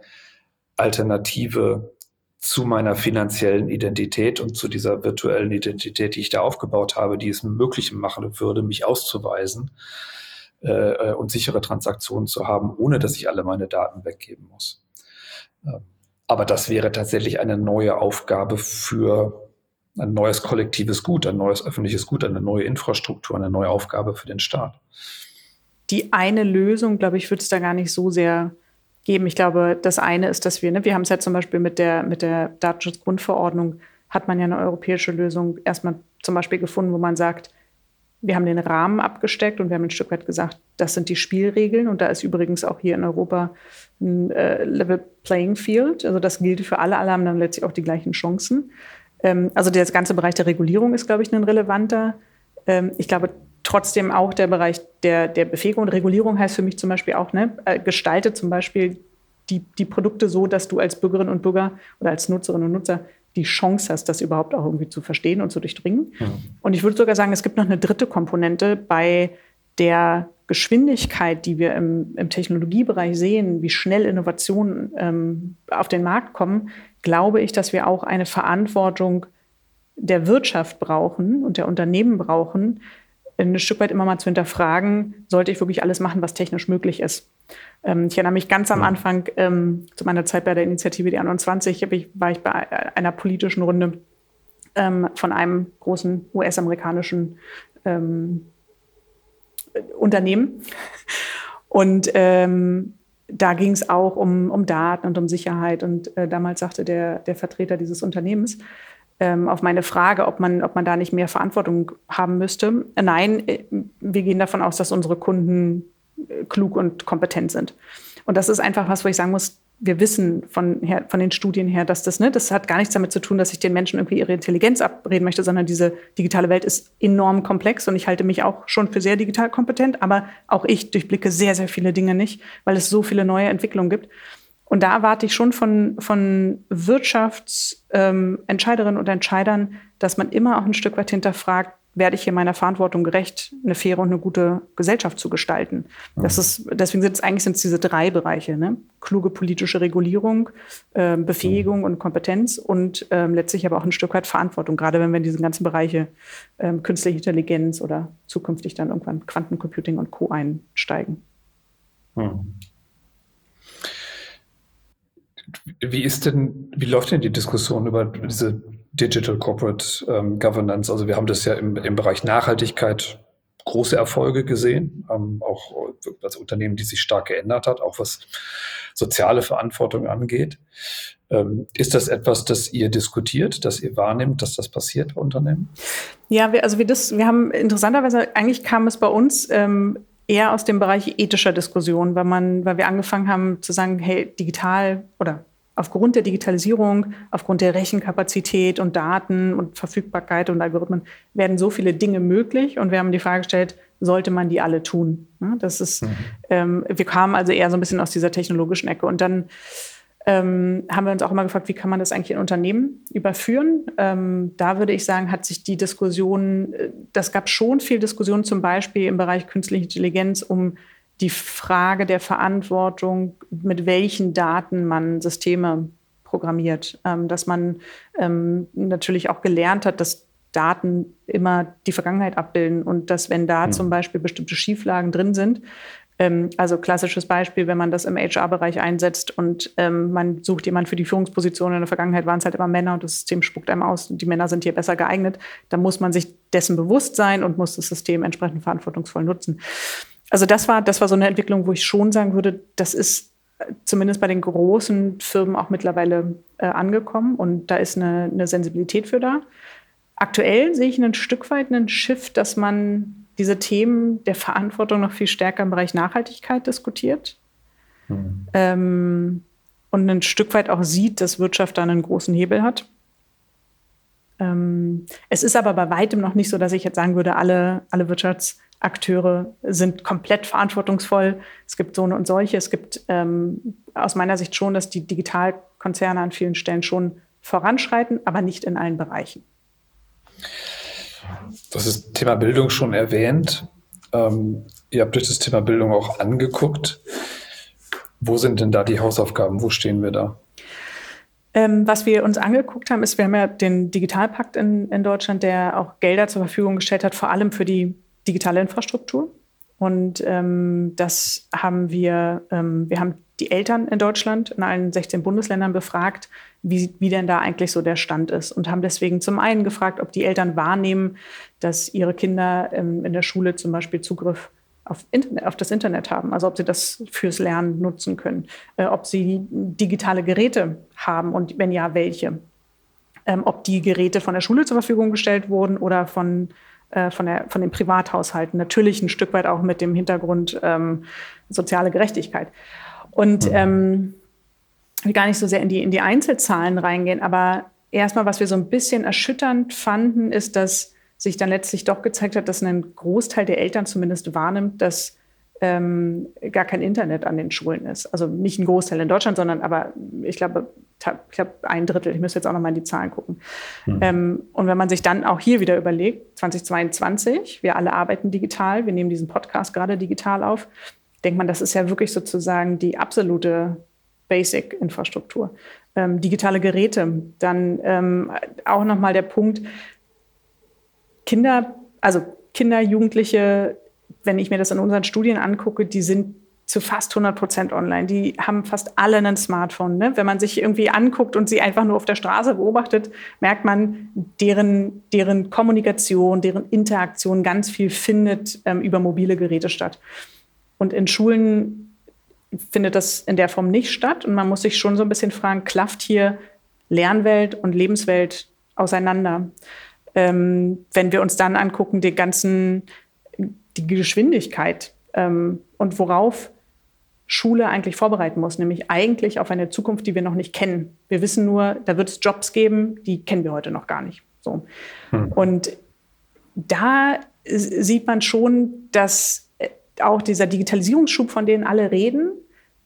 Alternative zu meiner finanziellen Identität und zu dieser virtuellen Identität, die ich da aufgebaut habe, die es möglich machen würde, mich auszuweisen äh, und sichere Transaktionen zu haben, ohne dass ich alle meine Daten weggeben muss. Ähm, aber das wäre tatsächlich eine neue Aufgabe für ein neues kollektives Gut, ein neues öffentliches Gut, eine neue Infrastruktur, eine neue Aufgabe für den Staat. Die eine Lösung, glaube ich, würde es da gar nicht so sehr geben. Ich glaube, das eine ist, dass wir, ne, wir haben es ja zum Beispiel mit der, mit der Datenschutzgrundverordnung, hat man ja eine europäische Lösung erstmal zum Beispiel gefunden, wo man sagt, wir haben den Rahmen abgesteckt und wir haben ein Stück weit gesagt, das sind die Spielregeln. Und da ist übrigens auch hier in Europa ein äh, Level Playing Field. Also das gilt für alle. Alle haben dann letztlich auch die gleichen Chancen. Ähm, also der ganze Bereich der Regulierung ist, glaube ich, ein relevanter. Ähm, ich glaube trotzdem auch der Bereich der, der Befähigung und Regulierung heißt für mich zum Beispiel auch, ne, äh, gestaltet zum Beispiel die, die Produkte so, dass du als Bürgerin und Bürger oder als Nutzerin und Nutzer die Chance hast, das überhaupt auch irgendwie zu verstehen und zu durchdringen. Mhm. Und ich würde sogar sagen, es gibt noch eine dritte Komponente bei der Geschwindigkeit, die wir im, im Technologiebereich sehen, wie schnell Innovationen ähm, auf den Markt kommen, glaube ich, dass wir auch eine Verantwortung der Wirtschaft brauchen und der Unternehmen brauchen, ein Stück weit immer mal zu hinterfragen, sollte ich wirklich alles machen, was technisch möglich ist. Ähm, ich erinnere mich ganz am Anfang ähm, zu meiner Zeit bei der Initiative Die 21, ich, war ich bei einer politischen Runde ähm, von einem großen US-amerikanischen ähm, Unternehmen. Und ähm, da ging es auch um, um Daten und um Sicherheit. Und äh, damals sagte der, der Vertreter dieses Unternehmens auf meine Frage, ob man, ob man da nicht mehr Verantwortung haben müsste, nein, äh, wir gehen davon aus, dass unsere Kunden äh, klug und kompetent sind. Und das ist einfach was, wo ich sagen muss, wir wissen von, her, von den Studien her, dass das, ne, das hat gar nichts damit zu tun, dass ich den Menschen irgendwie ihre Intelligenz abreden möchte, sondern diese digitale Welt ist enorm komplex und ich halte mich auch schon für sehr digital kompetent, aber auch ich durchblicke sehr, sehr viele Dinge nicht, weil es so viele neue Entwicklungen gibt. Und da erwarte ich schon von, von Wirtschaftsentscheiderinnen ähm, und Entscheidern, dass man immer auch ein Stück weit hinterfragt, werde ich hier meiner Verantwortung gerecht, eine faire und eine gute Gesellschaft zu gestalten. Das ist, deswegen sind es eigentlich sind es diese drei Bereiche, ne? kluge politische Regulierung, äh, Befähigung und Kompetenz und ähm, letztlich aber auch ein Stück weit Verantwortung, gerade wenn wir in diese ganzen Bereiche ähm, künstliche Intelligenz oder zukünftig dann irgendwann Quantencomputing und Co. einsteigen. Hm. Wie ist denn, wie läuft denn die Diskussion über diese Digital Corporate ähm, Governance. Also wir haben das ja im, im Bereich Nachhaltigkeit große Erfolge gesehen, ähm, auch als Unternehmen, die sich stark geändert hat, auch was soziale Verantwortung angeht. Ähm, ist das etwas, das ihr diskutiert, das ihr wahrnimmt, dass das passiert bei Unternehmen? Ja, wir, also wir, das, wir haben interessanterweise, eigentlich kam es bei uns ähm, eher aus dem Bereich ethischer Diskussion, weil man, weil wir angefangen haben zu sagen, hey, digital oder aufgrund der Digitalisierung, aufgrund der Rechenkapazität und Daten und Verfügbarkeit und Algorithmen werden so viele Dinge möglich. Und wir haben die Frage gestellt, sollte man die alle tun? Das ist, mhm. ähm, wir kamen also eher so ein bisschen aus dieser technologischen Ecke. Und dann ähm, haben wir uns auch immer gefragt, wie kann man das eigentlich in Unternehmen überführen? Ähm, da würde ich sagen, hat sich die Diskussion, äh, das gab schon viel Diskussion zum Beispiel im Bereich künstliche Intelligenz um die Frage der Verantwortung, mit welchen Daten man Systeme programmiert, ähm, dass man ähm, natürlich auch gelernt hat, dass Daten immer die Vergangenheit abbilden und dass wenn da mhm. zum Beispiel bestimmte Schieflagen drin sind, also klassisches Beispiel, wenn man das im HR-Bereich einsetzt und ähm, man sucht jemanden für die Führungsposition in der Vergangenheit waren es halt immer Männer und das System spuckt einem aus und die Männer sind hier besser geeignet, dann muss man sich dessen bewusst sein und muss das System entsprechend verantwortungsvoll nutzen. Also das war, das war so eine Entwicklung, wo ich schon sagen würde, das ist äh, zumindest bei den großen Firmen auch mittlerweile äh, angekommen und da ist eine, eine Sensibilität für da. Aktuell sehe ich ein Stück weit einen Shift, dass man diese Themen der Verantwortung noch viel stärker im Bereich Nachhaltigkeit diskutiert. Mhm. Ähm, und ein Stück weit auch sieht, dass Wirtschaft da einen großen Hebel hat. Ähm, es ist aber bei weitem noch nicht so, dass ich jetzt sagen würde, alle, alle Wirtschafts- Akteure sind komplett verantwortungsvoll. Es gibt so und solche. Es gibt ähm, aus meiner Sicht schon, dass die Digitalkonzerne an vielen Stellen schon voranschreiten, aber nicht in allen Bereichen. Das ist Thema Bildung schon erwähnt. Ähm, ihr habt euch das Thema Bildung auch angeguckt. Wo sind denn da die Hausaufgaben? Wo stehen wir da? Ähm, was wir uns angeguckt haben, ist, wir haben ja den Digitalpakt in, in Deutschland, der auch Gelder zur Verfügung gestellt hat, vor allem für die digitale Infrastruktur. Und ähm, das haben wir, ähm, wir haben die Eltern in Deutschland in allen 16 Bundesländern befragt, wie, wie denn da eigentlich so der Stand ist. Und haben deswegen zum einen gefragt, ob die Eltern wahrnehmen, dass ihre Kinder ähm, in der Schule zum Beispiel Zugriff auf, Internet, auf das Internet haben, also ob sie das fürs Lernen nutzen können, äh, ob sie digitale Geräte haben und wenn ja, welche. Ähm, ob die Geräte von der Schule zur Verfügung gestellt wurden oder von äh, von, der, von den Privathaushalten. Natürlich ein Stück weit auch mit dem Hintergrund ähm, soziale Gerechtigkeit. Und mhm. ähm, will gar nicht so sehr in die, in die Einzelzahlen reingehen, aber erstmal, was wir so ein bisschen erschütternd fanden, ist, dass sich dann letztlich doch gezeigt hat, dass ein Großteil der Eltern zumindest wahrnimmt, dass ähm, gar kein Internet an den Schulen ist. Also nicht ein Großteil in Deutschland, sondern aber ich glaube ich glaube, ein Drittel. Ich müsste jetzt auch noch mal in die Zahlen gucken. Mhm. Ähm, und wenn man sich dann auch hier wieder überlegt, 2022, wir alle arbeiten digital, wir nehmen diesen Podcast gerade digital auf, denkt man, das ist ja wirklich sozusagen die absolute Basic-Infrastruktur. Ähm, digitale Geräte. Dann ähm, auch noch mal der Punkt, Kinder, also Kinder, Jugendliche, wenn ich mir das in unseren Studien angucke, die sind zu fast 100 Prozent online. Die haben fast alle ein Smartphone. Ne? Wenn man sich irgendwie anguckt und sie einfach nur auf der Straße beobachtet, merkt man, deren, deren Kommunikation, deren Interaktion ganz viel findet ähm, über mobile Geräte statt. Und in Schulen findet das in der Form nicht statt. Und man muss sich schon so ein bisschen fragen, klafft hier Lernwelt und Lebenswelt auseinander? Ähm, wenn wir uns dann angucken, die ganzen, die Geschwindigkeit ähm, und worauf Schule eigentlich vorbereiten muss, nämlich eigentlich auf eine Zukunft, die wir noch nicht kennen. Wir wissen nur, da wird es Jobs geben, die kennen wir heute noch gar nicht. So. Hm. Und da sieht man schon, dass auch dieser Digitalisierungsschub, von dem alle reden,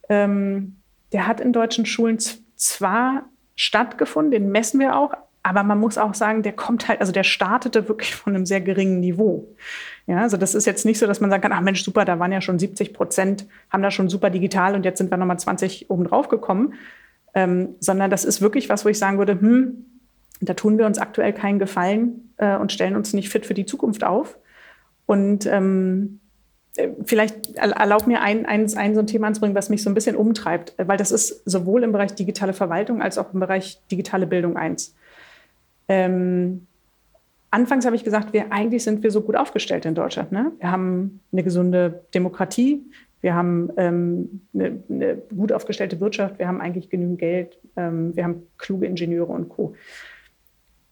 ähm, der hat in deutschen Schulen zwar stattgefunden, den messen wir auch, aber man muss auch sagen, der kommt halt, also der startete wirklich von einem sehr geringen Niveau. Ja, also das ist jetzt nicht so, dass man sagen kann, ach Mensch, super, da waren ja schon 70 Prozent, haben da schon super digital und jetzt sind wir nochmal 20 oben drauf gekommen. Ähm, sondern das ist wirklich was, wo ich sagen würde, hm, da tun wir uns aktuell keinen Gefallen äh, und stellen uns nicht fit für die Zukunft auf. Und ähm, äh, vielleicht erlaub mir ein, ein, ein so ein Thema anzubringen, was mich so ein bisschen umtreibt, weil das ist sowohl im Bereich digitale Verwaltung als auch im Bereich digitale Bildung eins. Ähm, anfangs habe ich gesagt, wir eigentlich sind wir so gut aufgestellt in Deutschland. Ne? Wir haben eine gesunde Demokratie, wir haben ähm, eine, eine, gut aufgestellte Wirtschaft, wir haben eigentlich genügend Geld, ähm, wir haben kluge Ingenieure und Co.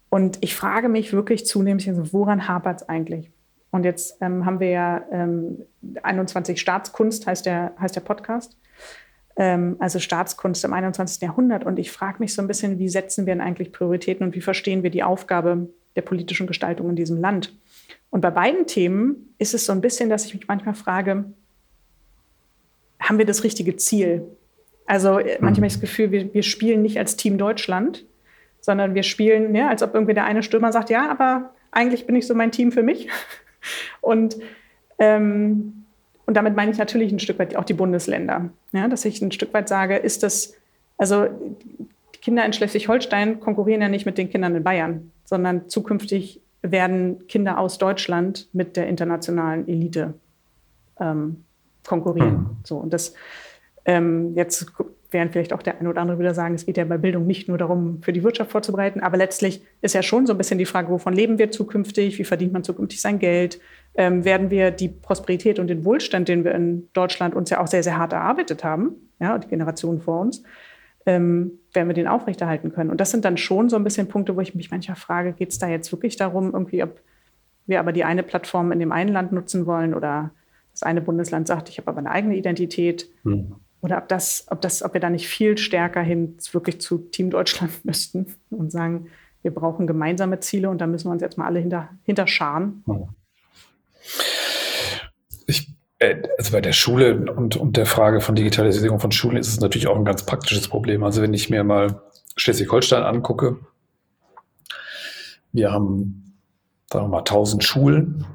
Und ich frage mich wirklich zunehmend, woran hapert es eigentlich? Und jetzt ähm, haben wir ja 21 ähm, Staatskunst, heißt der, heißt der Podcast ähm, also Staatskunst im 21. Jahrhundert. Und ich frage mich so ein bisschen, wie setzen wir denn eigentlich Prioritäten und wie verstehen wir die Aufgabe der politischen Gestaltung in diesem Land? Und bei beiden Themen ist es so ein bisschen, dass ich mich manchmal frage, haben wir das richtige Ziel? Also äh, manchmal habe ich das Gefühl, wir, wir spielen nicht als Team Deutschland, sondern wir spielen, ja, als ob irgendwie der eine Stürmer sagt, ja, aber eigentlich bin ich so mein Team für mich. Und ähm, und damit meine ich natürlich ein Stück weit auch die Bundesländer. Ja, dass ich ein Stück weit sage, ist das, also die Kinder in Schleswig-Holstein konkurrieren ja nicht mit den Kindern in Bayern, sondern zukünftig werden Kinder aus Deutschland mit der internationalen Elite ähm, konkurrieren. Mhm. So, und das ähm, jetzt werden vielleicht auch der eine oder andere wieder sagen, es geht ja bei Bildung nicht nur darum, für die Wirtschaft vorzubereiten, aber letztlich ist ja schon so ein bisschen die Frage, wovon leben wir zukünftig, wie verdient man zukünftig sein Geld, ähm, werden wir die Prosperität und den Wohlstand, den wir in Deutschland uns ja auch sehr, sehr hart erarbeitet haben, ja, die Generationen vor uns, ähm, werden wir den aufrechterhalten können. Und das sind dann schon so ein bisschen Punkte, wo ich mich manchmal frage, geht es da jetzt wirklich darum, irgendwie, ob wir aber die eine Plattform in dem einen Land nutzen wollen oder das eine Bundesland sagt, ich habe aber eine eigene Identität. Mhm. Oder ob das, ob das, ob wir da nicht viel stärker hin wirklich zu Team Deutschland müssten und sagen, wir brauchen gemeinsame Ziele und da müssen wir uns jetzt mal alle hinter, hinterscharen. Ich, äh, also bei der Schule und, und der Frage von Digitalisierung von Schulen ist es natürlich auch ein ganz praktisches Problem. Also wenn ich mir mal Schleswig-Holstein angucke, wir haben, sagen wir mal, 1000 Schulen,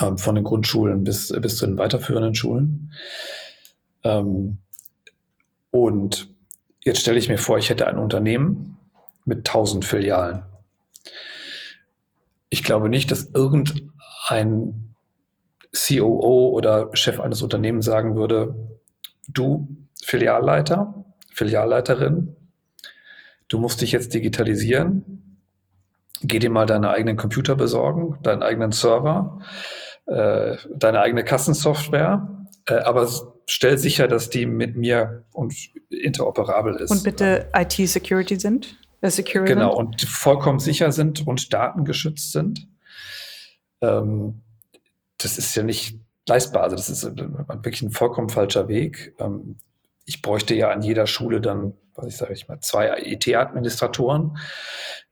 äh, von den Grundschulen bis, bis zu den weiterführenden Schulen. Ähm, und jetzt stelle ich mir vor, ich hätte ein Unternehmen mit 1000 Filialen. Ich glaube nicht, dass irgendein COO oder Chef eines Unternehmens sagen würde, du Filialleiter, Filialleiterin, du musst dich jetzt digitalisieren, geh dir mal deine eigenen Computer besorgen, deinen eigenen Server, äh, deine eigene Kassensoftware, aber stell sicher, dass die mit mir und interoperabel ist. Und bitte IT-Security sind? Äh, Security genau, sind? und vollkommen sicher sind und datengeschützt sind. Ähm, das ist ja nicht leistbar. Also das ist äh, wirklich ein vollkommen falscher Weg. Ähm, ich bräuchte ja an jeder Schule dann, was ich sage ich mal, zwei IT-Administratoren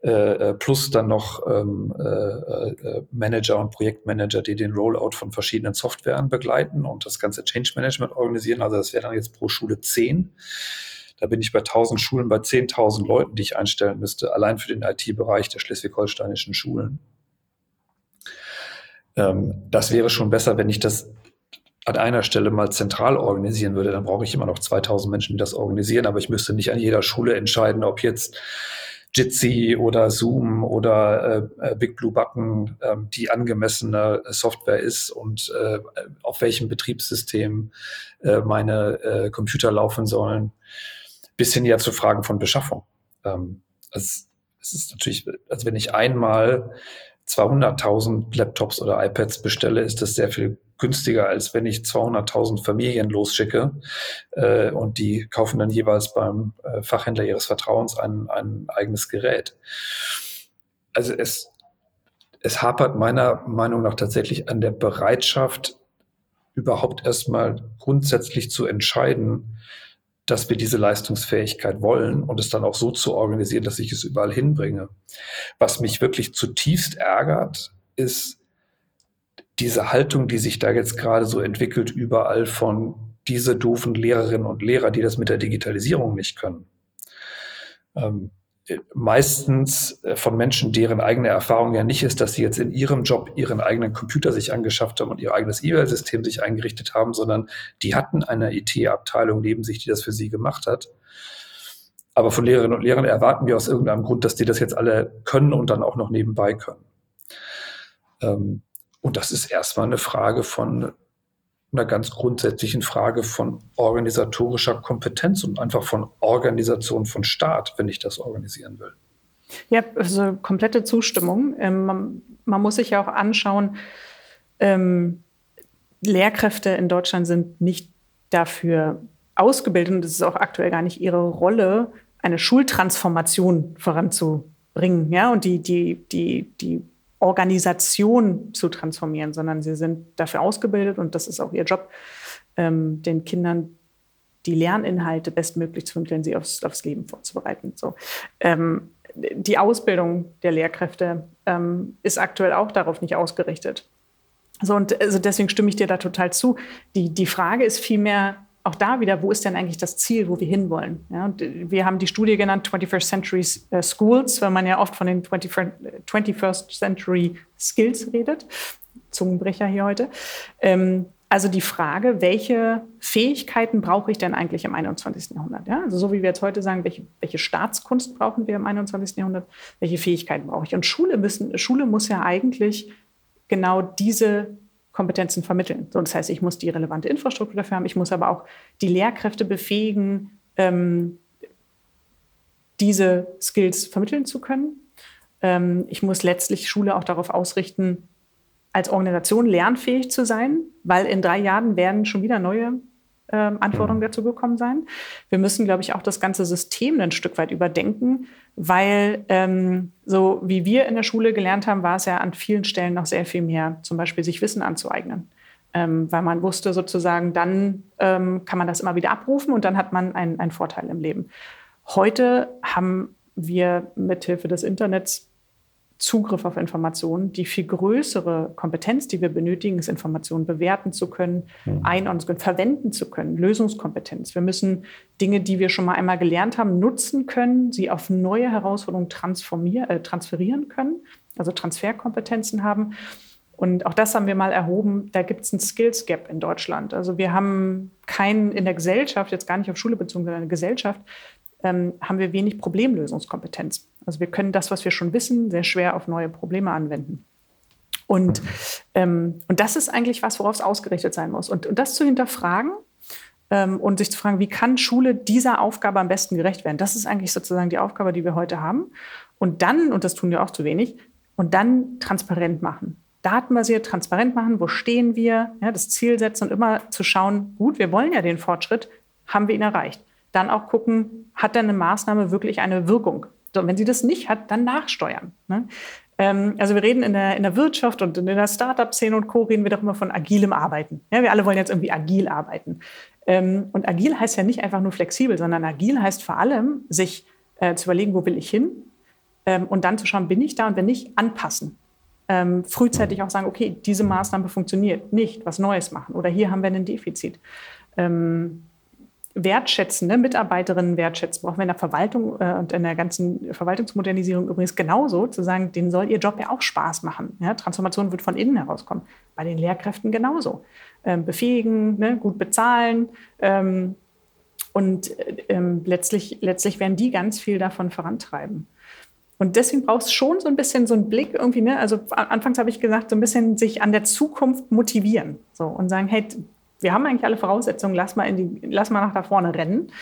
äh, äh, plus dann noch ähm, äh, äh, Manager und Projektmanager, die den Rollout von verschiedenen Softwaren begleiten und das ganze Change Management organisieren. Also das wäre dann jetzt pro Schule zehn. Da bin ich bei 1000 Schulen, bei 10.000 Leuten, die ich einstellen müsste, allein für den IT-Bereich der schleswig-holsteinischen Schulen. Ähm, das wäre schon besser, wenn ich das an einer Stelle mal zentral organisieren würde, dann brauche ich immer noch 2000 Menschen, die das organisieren, aber ich müsste nicht an jeder Schule entscheiden, ob jetzt Jitsi oder Zoom oder äh, äh, Big Blue Button äh, die angemessene Software ist und äh, auf welchem Betriebssystem äh, meine äh, Computer laufen sollen, bis hin ja zu Fragen von Beschaffung. Ähm, es, es ist natürlich, also wenn ich einmal 200.000 Laptops oder iPads bestelle, ist das sehr viel günstiger, als wenn ich 200.000 Familien losschicke äh, und die kaufen dann jeweils beim äh, Fachhändler ihres Vertrauens ein, ein eigenes Gerät. Also es, es hapert meiner Meinung nach tatsächlich an der Bereitschaft, überhaupt erstmal grundsätzlich zu entscheiden, dass wir diese Leistungsfähigkeit wollen und es dann auch so zu organisieren, dass ich es überall hinbringe. Was mich wirklich zutiefst ärgert, ist diese Haltung, die sich da jetzt gerade so entwickelt, überall von diese doofen Lehrerinnen und Lehrer, die das mit der Digitalisierung nicht können. Ähm, meistens äh, von Menschen, deren eigene Erfahrung ja nicht ist, dass sie jetzt in ihrem Job ihren eigenen Computer sich angeschafft haben und ihr eigenes E-Mail-System sich eingerichtet haben, sondern die hatten eine IT-Abteilung neben sich, die das für sie gemacht hat. Aber von Lehrerinnen und Lehrern erwarten wir aus irgendeinem Grund, dass die das jetzt alle können und dann auch noch nebenbei können. Ähm, und das ist erstmal eine Frage von einer ganz grundsätzlichen Frage von organisatorischer Kompetenz und einfach von Organisation von Staat, wenn ich das organisieren will. Ja, also komplette Zustimmung. Ähm, man, man, muss sich ja auch anschauen, ähm, Lehrkräfte in Deutschland sind nicht dafür ausgebildet und es ist auch aktuell gar nicht ihre Rolle, eine Schultransformation voranzubringen. Ja, und die, die, die, die Organisation zu transformieren, sondern sie sind dafür ausgebildet und das ist auch ihr Job, ähm, den Kindern die Lerninhalte bestmöglich zu vermitteln, sie aufs, aufs Leben vorzubereiten. So. Ähm, die Ausbildung der Lehrkräfte ähm, ist aktuell auch darauf nicht ausgerichtet. So, und also deswegen stimme ich dir da total zu. Die, die Frage ist vielmehr, auch da wieder, wo ist denn eigentlich das Ziel, wo wir hinwollen? Ja, wir haben die Studie genannt 21st Century äh, Schools, weil man ja oft von den 21st Century Skills redet. Zungenbrecher hier heute. Ähm, also die Frage, welche Fähigkeiten brauche ich denn eigentlich im 21. Jahrhundert? Ja, also so wie wir jetzt heute sagen, welche, welche Staatskunst brauchen wir im 21. Jahrhundert? Welche Fähigkeiten brauche ich? Und Schule, müssen, Schule muss ja eigentlich genau diese Kompetenzen vermitteln. So, das heißt, ich muss die relevante Infrastruktur dafür haben, ich muss aber auch die Lehrkräfte befähigen, ähm, diese Skills vermitteln zu können. Ähm, ich muss letztlich Schule auch darauf ausrichten, als Organisation lernfähig zu sein, weil in drei Jahren werden schon wieder neue ähm, Anforderungen mhm. dazu gekommen sein. Wir müssen, glaube ich, auch das ganze System ein Stück weit überdenken, weil ähm, so wie wir in der Schule gelernt haben, war es ja an vielen Stellen noch sehr viel mehr, zum Beispiel sich Wissen anzueignen. Ähm, weil man wusste sozusagen, dann ähm, kann man das immer wieder abrufen und dann hat man einen, einen Vorteil im Leben. Heute haben wir mithilfe des Internets Zugriff auf Informationen. Die viel größere Kompetenz, die wir benötigen, ist Informationen bewerten zu können, mhm. einordnen zu können, verwenden zu können, Lösungskompetenz. Wir müssen Dinge, die wir schon mal einmal gelernt haben, nutzen können, sie auf neue Herausforderungen äh, transferieren können, also Transferkompetenzen haben. Und auch das haben wir mal erhoben, da gibt es ein Skills Gap in Deutschland. Also wir haben keinen in der Gesellschaft, jetzt gar nicht auf Schule bezogen, sondern in der Gesellschaft, ähm, haben wir wenig Problemlösungskompetenz. Also wir können das, was wir schon wissen, sehr schwer auf neue Probleme anwenden. Und, ähm, und das ist eigentlich was, worauf es ausgerichtet sein muss. Und, und das zu hinterfragen ähm, und sich zu fragen, wie kann Schule dieser Aufgabe am besten gerecht werden? Das ist eigentlich sozusagen die Aufgabe, die wir heute haben. Und dann, und das tun wir auch zu wenig, und dann transparent machen. Datenbasiert transparent machen, wo stehen wir, ja, das Ziel setzen und immer zu schauen, gut, wir wollen ja den Fortschritt, haben wir ihn erreicht dann auch gucken, hat denn eine Maßnahme wirklich eine Wirkung? So, wenn sie das nicht hat, dann nachsteuern. Ne? Ähm, also wir reden in der, in der Wirtschaft und in der Startup-Szene und Co. reden wir doch immer von agilem Arbeiten. Ja, wir alle wollen jetzt irgendwie agil arbeiten. Ähm, und agil heißt ja nicht einfach nur flexibel, sondern agil heißt vor allem, sich äh, zu überlegen, wo will ich hin? Ähm, und dann zu schauen, bin ich da und wenn nicht, anpassen. Frühzeitig auch sagen, okay, diese Maßnahme funktioniert nicht, was Neues machen oder hier haben wir ein Defizit. Wertschätzende Mitarbeiterinnen wertschätzen, brauchen wir in der Verwaltung äh, und in der ganzen Verwaltungsmodernisierung übrigens genauso, zu sagen, denen soll ihr Job ja auch Spaß machen. Ja? Transformation wird von innen herauskommen. Bei den Lehrkräften genauso. Ähm, befähigen, ne? gut bezahlen. Ähm, und ähm, letztlich, letztlich werden die ganz viel davon vorantreiben. Und deswegen braucht es schon so ein bisschen so einen Blick irgendwie, ne? Also anfangs habe ich gesagt, so ein bisschen sich an der Zukunft motivieren. So und sagen, hey, wir haben eigentlich alle Voraussetzungen, lass mal, die, lass mal nach da vorne rennen.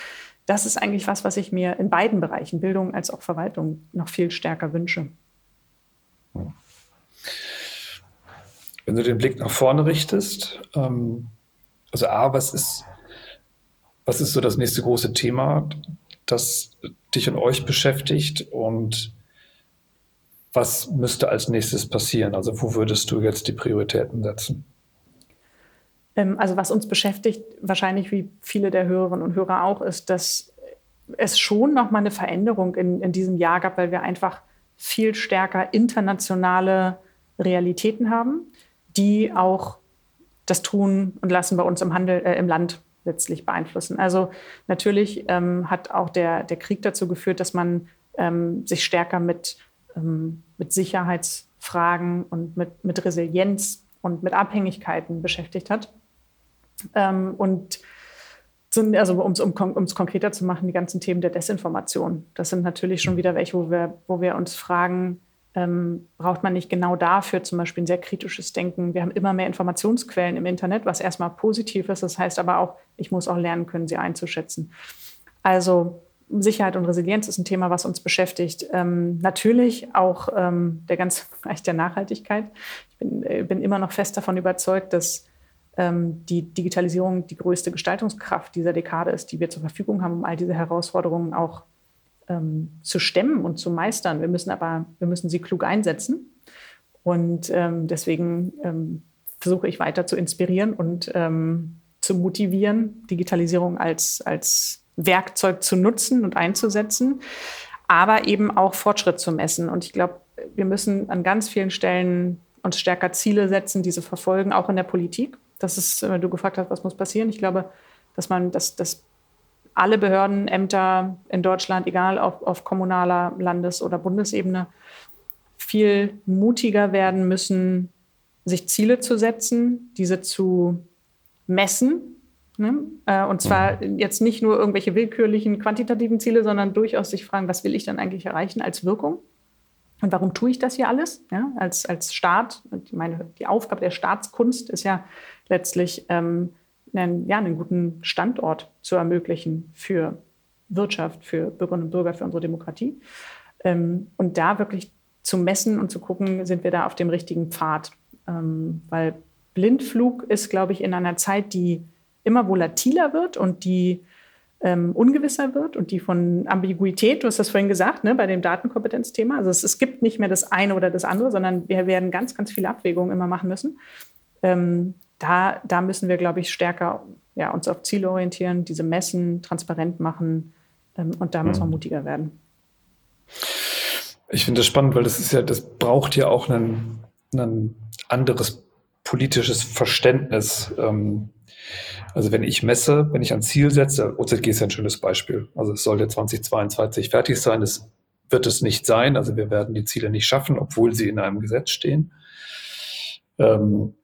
Das ist eigentlich was, was ich mir in beiden Bereichen, Bildung als auch Verwaltung, noch viel stärker wünsche. Wenn du den Blick nach vorne richtest, ähm, also A, was ist, was ist so das nächste große Thema, das dich und euch beschäftigt und was müsste als nächstes passieren? Also wo würdest du jetzt die Prioritäten setzen? Ähm, also was uns beschäftigt, wahrscheinlich wie viele der Hörerinnen und Hörer auch, ist, dass es schon noch mal eine Veränderung in, in diesem Jahr gab, weil wir einfach viel stärker internationale Realitäten haben, die auch das Tun und Lassen bei uns im Handel, äh, im Land letztlich beeinflussen. Also natürlich ähm, hat auch der, der Krieg dazu geführt, dass man ähm, sich stärker mit, ähm, mit Sicherheitsfragen und mit, mit Resilienz und mit Abhängigkeiten beschäftigt hat. Ähm, und also um es um, um's konkreter zu machen, die ganzen Themen der Desinformation. Das sind natürlich schon wieder welche, wo wir, wo wir uns fragen, ähm, braucht man nicht genau dafür zum Beispiel ein sehr kritisches Denken. Wir haben immer mehr Informationsquellen im Internet, was erstmal positiv ist. Das heißt aber auch, ich muss auch lernen können, sie einzuschätzen. Also Sicherheit und Resilienz ist ein Thema, was uns beschäftigt. Ähm, natürlich auch ähm, der ganze Bereich der Nachhaltigkeit. Ich bin, äh, bin immer noch fest davon überzeugt, dass die Digitalisierung die größte Gestaltungskraft dieser Dekade ist, die wir zur Verfügung haben, um all diese Herausforderungen auch ähm, zu stemmen und zu meistern. Wir müssen aber, wir müssen sie klug einsetzen. Und ähm, deswegen ähm, versuche ich weiter zu inspirieren und ähm, zu motivieren, Digitalisierung als, als Werkzeug zu nutzen und einzusetzen, aber eben auch Fortschritt zu messen. Und ich glaube, wir müssen an ganz vielen Stellen uns stärker Ziele setzen, diese verfolgen, auch in der Politik. Das ist, wenn du gefragt hast, was muss passieren. Ich glaube, dass man, dass, dass alle Behörden, Ämter in Deutschland, egal auf, auf kommunaler, Landes- oder Bundesebene, viel mutiger werden müssen, sich Ziele zu setzen, diese zu messen. Ne? Äh, und zwar mhm. jetzt nicht nur irgendwelche willkürlichen quantitativen Ziele, sondern durchaus sich fragen, was will ich dann eigentlich erreichen als Wirkung? Und warum tue ich das hier alles? Ja, als, als Staat, meine, die Aufgabe der Staatskunst ist ja letztlich ähm, einen, ja, einen guten Standort zu ermöglichen für Wirtschaft, für Bürgerinnen und Bürger, für unsere Demokratie. Ähm, und da wirklich zu messen und zu gucken, sind wir da auf dem richtigen Pfad. Ähm, weil Blindflug ist, glaube ich, in einer Zeit, die immer volatiler wird und die ähm, ungewisser wird und die von Ambiguität, du hast das vorhin gesagt, ne, bei dem Datenkompetenzthema. Also es, es, gibt nicht mehr das eine oder das andere, sondern wir werden ganz, ganz viele Abwägungen immer machen müssen. Ähm, da, da müssen wir, glaube ich, stärker ja, uns auf Ziele orientieren, diese messen, transparent machen ähm, und da müssen wir mhm. mutiger werden. Ich finde das spannend, weil das ist ja, das braucht ja auch ein, anderes politisches Verständnis. Ähm, also wenn ich messe, wenn ich ein Ziel setze, OZG ist ja ein schönes Beispiel. Also es sollte 2022 fertig sein. Es wird es nicht sein. Also wir werden die Ziele nicht schaffen, obwohl sie in einem Gesetz stehen. Ähm,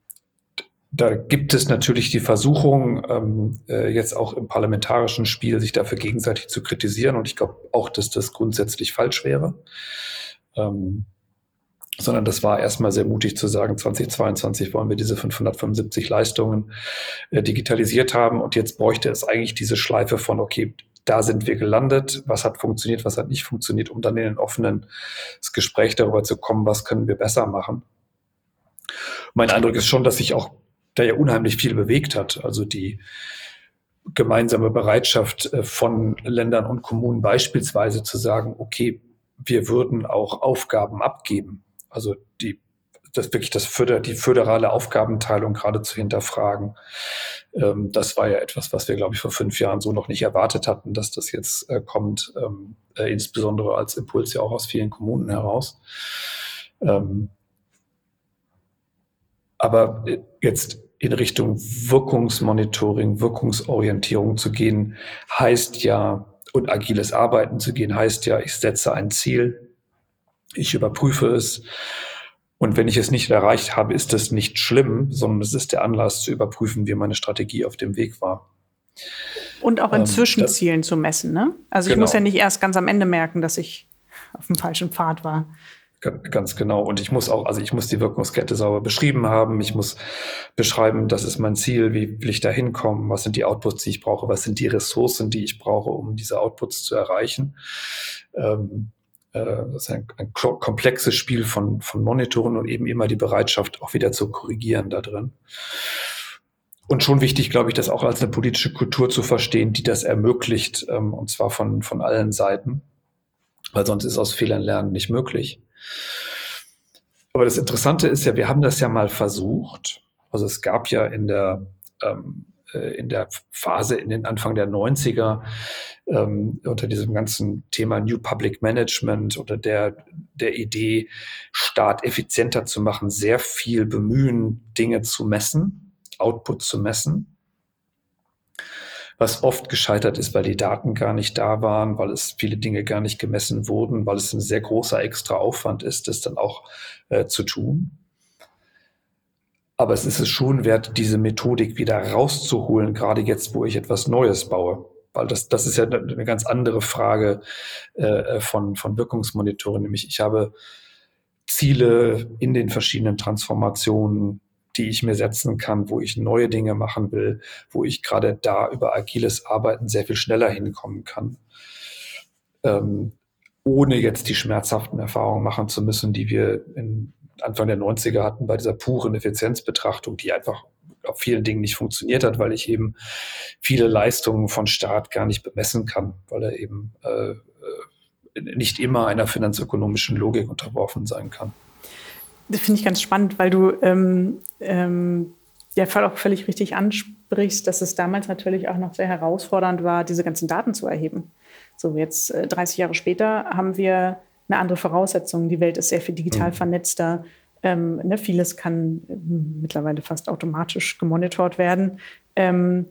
da gibt es natürlich die Versuchung, ähm, äh, jetzt auch im parlamentarischen Spiel sich dafür gegenseitig zu kritisieren. Und ich glaube auch, dass das grundsätzlich falsch wäre. Ähm, sondern das war erstmal sehr mutig zu sagen, 2022 wollen wir diese 575 Leistungen äh, digitalisiert haben. Und jetzt bräuchte es eigentlich diese Schleife von, okay, da sind wir gelandet, was hat funktioniert, was hat nicht funktioniert, um dann in ein offenes Gespräch darüber zu kommen, was können wir besser machen. Mein Eindruck ist schon, dass sich auch da ja unheimlich viel bewegt hat. Also die gemeinsame Bereitschaft äh, von Ländern und Kommunen beispielsweise zu sagen, okay, wir würden auch Aufgaben abgeben. Also die, das wirklich das Föder, die föderale Aufgabenteilung gerade zu hinterfragen. Ähm, das war ja etwas, was wir, glaube ich, vor fünf Jahren so noch nicht erwartet hatten, dass das jetzt äh, kommt, ähm, äh, insbesondere als Impuls ja auch aus vielen Kommunen heraus. Ähm, aber äh, jetzt in Richtung Wirkungsmonitoring, Wirkungsorientierung zu gehen, heißt ja, und agiles Arbeiten zu gehen, heißt ja, ich setze ein Ziel, ich überprüfe es. Und wenn ich es nicht erreicht habe, ist das nicht schlimm, sondern es ist der Anlass zu überprüfen, wie meine Strategie auf dem Weg war. Und auch in ähm, Zwischenzielen zu messen. Ne? Also ich genau. muss ja nicht erst ganz am Ende merken, dass ich auf dem falschen Pfad war. Ganz genau. Und ich muss auch, also ich muss die Wirkungskette sauber beschrieben haben. Ich muss beschreiben, das ist mein Ziel, wie will ich da hinkommen, was sind die Outputs, die ich brauche, was sind die Ressourcen, die ich brauche, um diese Outputs zu erreichen. Ähm, äh, das ist ein, ein, komplexes Spiel von, von Monitoren und eben immer die Bereitschaft, auch wieder zu korrigieren da drin. Und schon wichtig, glaube ich, das auch als eine politische Kultur zu verstehen, die das ermöglicht, ähm, und zwar von, von allen Seiten, weil sonst ist aus Fehlern lernen nicht möglich. Aber das Interessante ist ja, wir haben das ja mal versucht. Also es gab ja in der, ähm, äh, in der Phase in den Anfang der 90er ähm, unter diesem ganzen Thema New Public Management oder der, der Idee, Staat effizienter zu machen, sehr viel bemühen, Dinge zu messen, Output zu messen was oft gescheitert ist, weil die Daten gar nicht da waren, weil es viele Dinge gar nicht gemessen wurden, weil es ein sehr großer extra Aufwand ist, das dann auch äh, zu tun. Aber es ist es schon wert, diese Methodik wieder rauszuholen, gerade jetzt, wo ich etwas Neues baue. Weil das, das ist ja eine ganz andere Frage äh, von, von Wirkungsmonitoring, nämlich ich habe Ziele in den verschiedenen Transformationen, die ich mir setzen kann, wo ich neue Dinge machen will, wo ich gerade da über agiles Arbeiten sehr viel schneller hinkommen kann, ähm, ohne jetzt die schmerzhaften Erfahrungen machen zu müssen, die wir in Anfang der 90er hatten bei dieser puren Effizienzbetrachtung, die einfach auf vielen Dingen nicht funktioniert hat, weil ich eben viele Leistungen von Staat gar nicht bemessen kann, weil er eben äh, äh nicht immer einer finanzökonomischen Logik unterworfen sein kann. Das finde ich ganz spannend, weil du ähm, ähm, ja auch völlig richtig ansprichst, dass es damals natürlich auch noch sehr herausfordernd war, diese ganzen Daten zu erheben. So, jetzt äh, 30 Jahre später haben wir eine andere Voraussetzung. Die Welt ist sehr viel digital mhm. vernetzter. Ähm, ne, vieles kann äh, mittlerweile fast automatisch gemonitort werden. Ähm,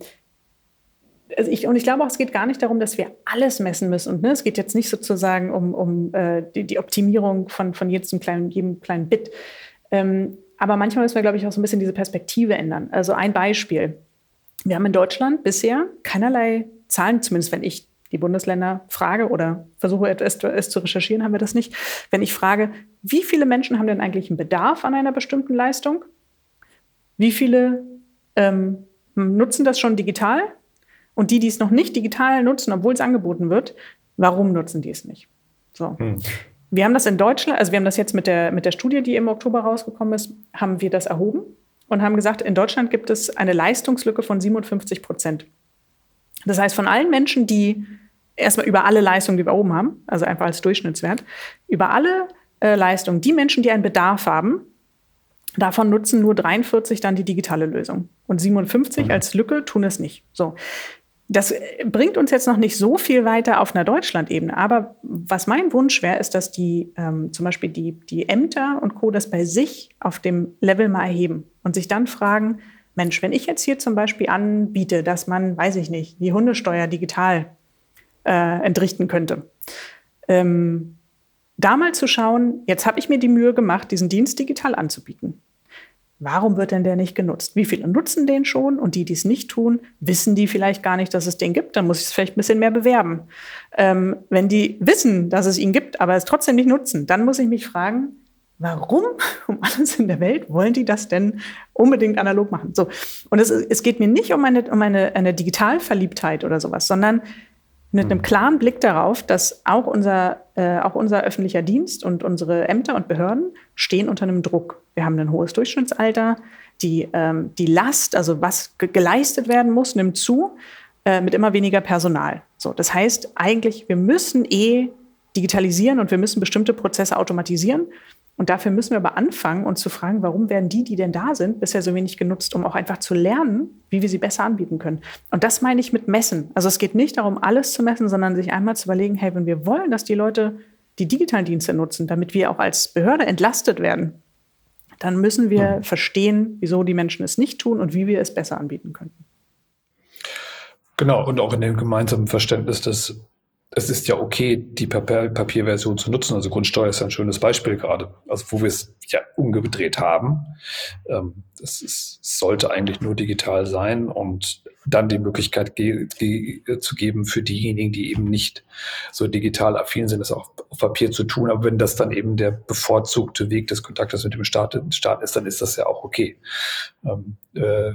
also ich, und ich glaube auch, es geht gar nicht darum, dass wir alles messen müssen. Und ne, es geht jetzt nicht sozusagen um, um äh, die, die, Optimierung von, von jedem, kleinen, jedem kleinen Bit. Ähm, aber manchmal müssen wir, glaube ich, auch so ein bisschen diese Perspektive ändern. Also ein Beispiel. Wir haben in Deutschland bisher keinerlei Zahlen, zumindest wenn ich die Bundesländer frage oder versuche es, es zu recherchieren, haben wir das nicht. Wenn ich frage, wie viele Menschen haben denn eigentlich einen Bedarf an einer bestimmten Leistung? Wie viele ähm, nutzen das schon digital? Und die, die es noch nicht digital nutzen, obwohl es angeboten wird, warum nutzen die es nicht? So. Hm. Wir haben das in Deutschland, also wir haben das jetzt mit der, mit der Studie, die im Oktober rausgekommen ist, haben wir das erhoben und haben gesagt, in Deutschland gibt es eine Leistungslücke von 57 Prozent. Das heißt, von allen Menschen, die erstmal über alle Leistungen, die wir oben haben, also einfach als Durchschnittswert, über alle äh, Leistungen, die Menschen, die einen Bedarf haben, davon nutzen nur 43 dann die digitale Lösung. Und 57 mhm. als Lücke tun es nicht. So. Das bringt uns jetzt noch nicht so viel weiter auf einer Deutschland-Ebene. Aber was mein Wunsch wäre, ist, dass die ähm, zum Beispiel die, die Ämter und Co. das bei sich auf dem Level mal erheben und sich dann fragen, Mensch, wenn ich jetzt hier zum Beispiel anbiete, dass man, weiß ich nicht, die Hundesteuer digital äh, entrichten könnte, ähm, da mal zu schauen, jetzt habe ich mir die Mühe gemacht, diesen Dienst digital anzubieten. Warum wird denn der nicht genutzt? Wie viele nutzen den schon? Und die, die es nicht tun, wissen die vielleicht gar nicht, dass es den gibt? Dann muss ich es vielleicht ein bisschen mehr bewerben. Ähm, wenn die wissen, dass es ihn gibt, aber es trotzdem nicht nutzen, dann muss ich mich fragen, warum um alles in der Welt wollen die das denn unbedingt analog machen? So. Und es, es geht mir nicht um eine, um eine, eine Digitalverliebtheit oder sowas, sondern mit einem mhm. klaren Blick darauf, dass auch unser, äh, auch unser öffentlicher Dienst und unsere Ämter und Behörden stehen unter einem Druck. Wir haben ein hohes Durchschnittsalter, die, ähm, die Last, also was ge geleistet werden muss, nimmt zu äh, mit immer weniger Personal. So, das heißt eigentlich, wir müssen eh digitalisieren und wir müssen bestimmte Prozesse automatisieren. Und dafür müssen wir aber anfangen, uns zu fragen, warum werden die, die denn da sind, bisher so wenig genutzt, um auch einfach zu lernen, wie wir sie besser anbieten können. Und das meine ich mit Messen. Also es geht nicht darum, alles zu messen, sondern sich einmal zu überlegen, hey, wenn wir wollen, dass die Leute die digitalen Dienste nutzen, damit wir auch als Behörde entlastet werden, dann müssen wir mhm. verstehen, wieso die Menschen es nicht tun und wie wir es besser anbieten könnten. Genau, und auch in dem gemeinsamen Verständnis, dass es ist ja okay, die Papier Papierversion zu nutzen. Also Grundsteuer ist ein schönes Beispiel gerade, also wo wir es ja umgedreht haben. Ähm, das ist, sollte eigentlich nur digital sein und dann die Möglichkeit ge ge zu geben für diejenigen, die eben nicht so digital affin sind, das auch auf Papier zu tun. Aber wenn das dann eben der bevorzugte Weg des Kontaktes mit dem Staat, Staat ist, dann ist das ja auch okay. Ähm, äh,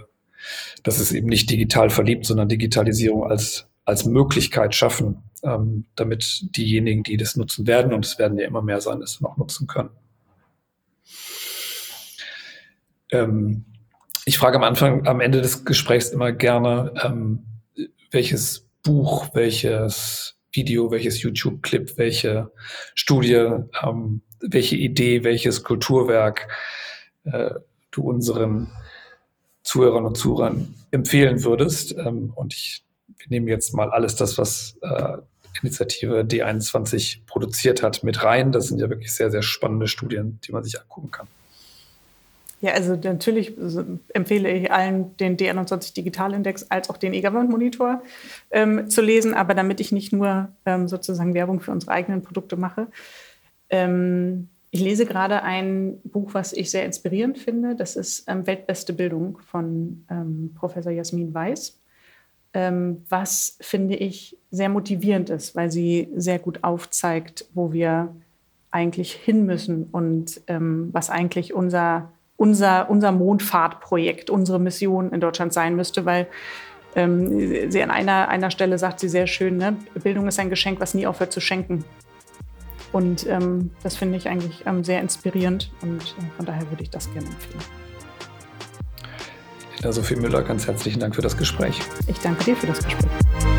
das ist eben nicht digital verliebt, sondern Digitalisierung als als Möglichkeit schaffen, ähm, damit diejenigen, die das nutzen werden, und es werden ja immer mehr sein, es noch nutzen können. Ähm, ich frage am Anfang, am Ende des Gesprächs immer gerne, ähm, welches Buch, welches Video, welches YouTube-Clip, welche Studie, ähm, welche Idee, welches Kulturwerk äh, du unseren Zuhörern und Zuhörern empfehlen würdest. Ähm, und ich wir nehmen jetzt mal alles das, was äh, Initiative D21 produziert hat, mit rein. Das sind ja wirklich sehr, sehr spannende Studien, die man sich angucken kann. Ja, also natürlich empfehle ich allen den D21 Digitalindex als auch den E-Government Monitor ähm, zu lesen, aber damit ich nicht nur ähm, sozusagen Werbung für unsere eigenen Produkte mache. Ähm, ich lese gerade ein Buch, was ich sehr inspirierend finde. Das ist ähm, Weltbeste Bildung von ähm, Professor Jasmin Weiß was finde ich sehr motivierend ist, weil sie sehr gut aufzeigt, wo wir eigentlich hin müssen und ähm, was eigentlich unser, unser, unser Mondfahrtprojekt, unsere Mission in Deutschland sein müsste, weil ähm, sie an einer, einer Stelle sagt sie sehr schön, ne? Bildung ist ein Geschenk, was nie aufhört zu schenken. Und ähm, das finde ich eigentlich ähm, sehr inspirierend und äh, von daher würde ich das gerne empfehlen. Ja, Sophie Müller, ganz herzlichen Dank für das Gespräch. Ich danke dir für das Gespräch.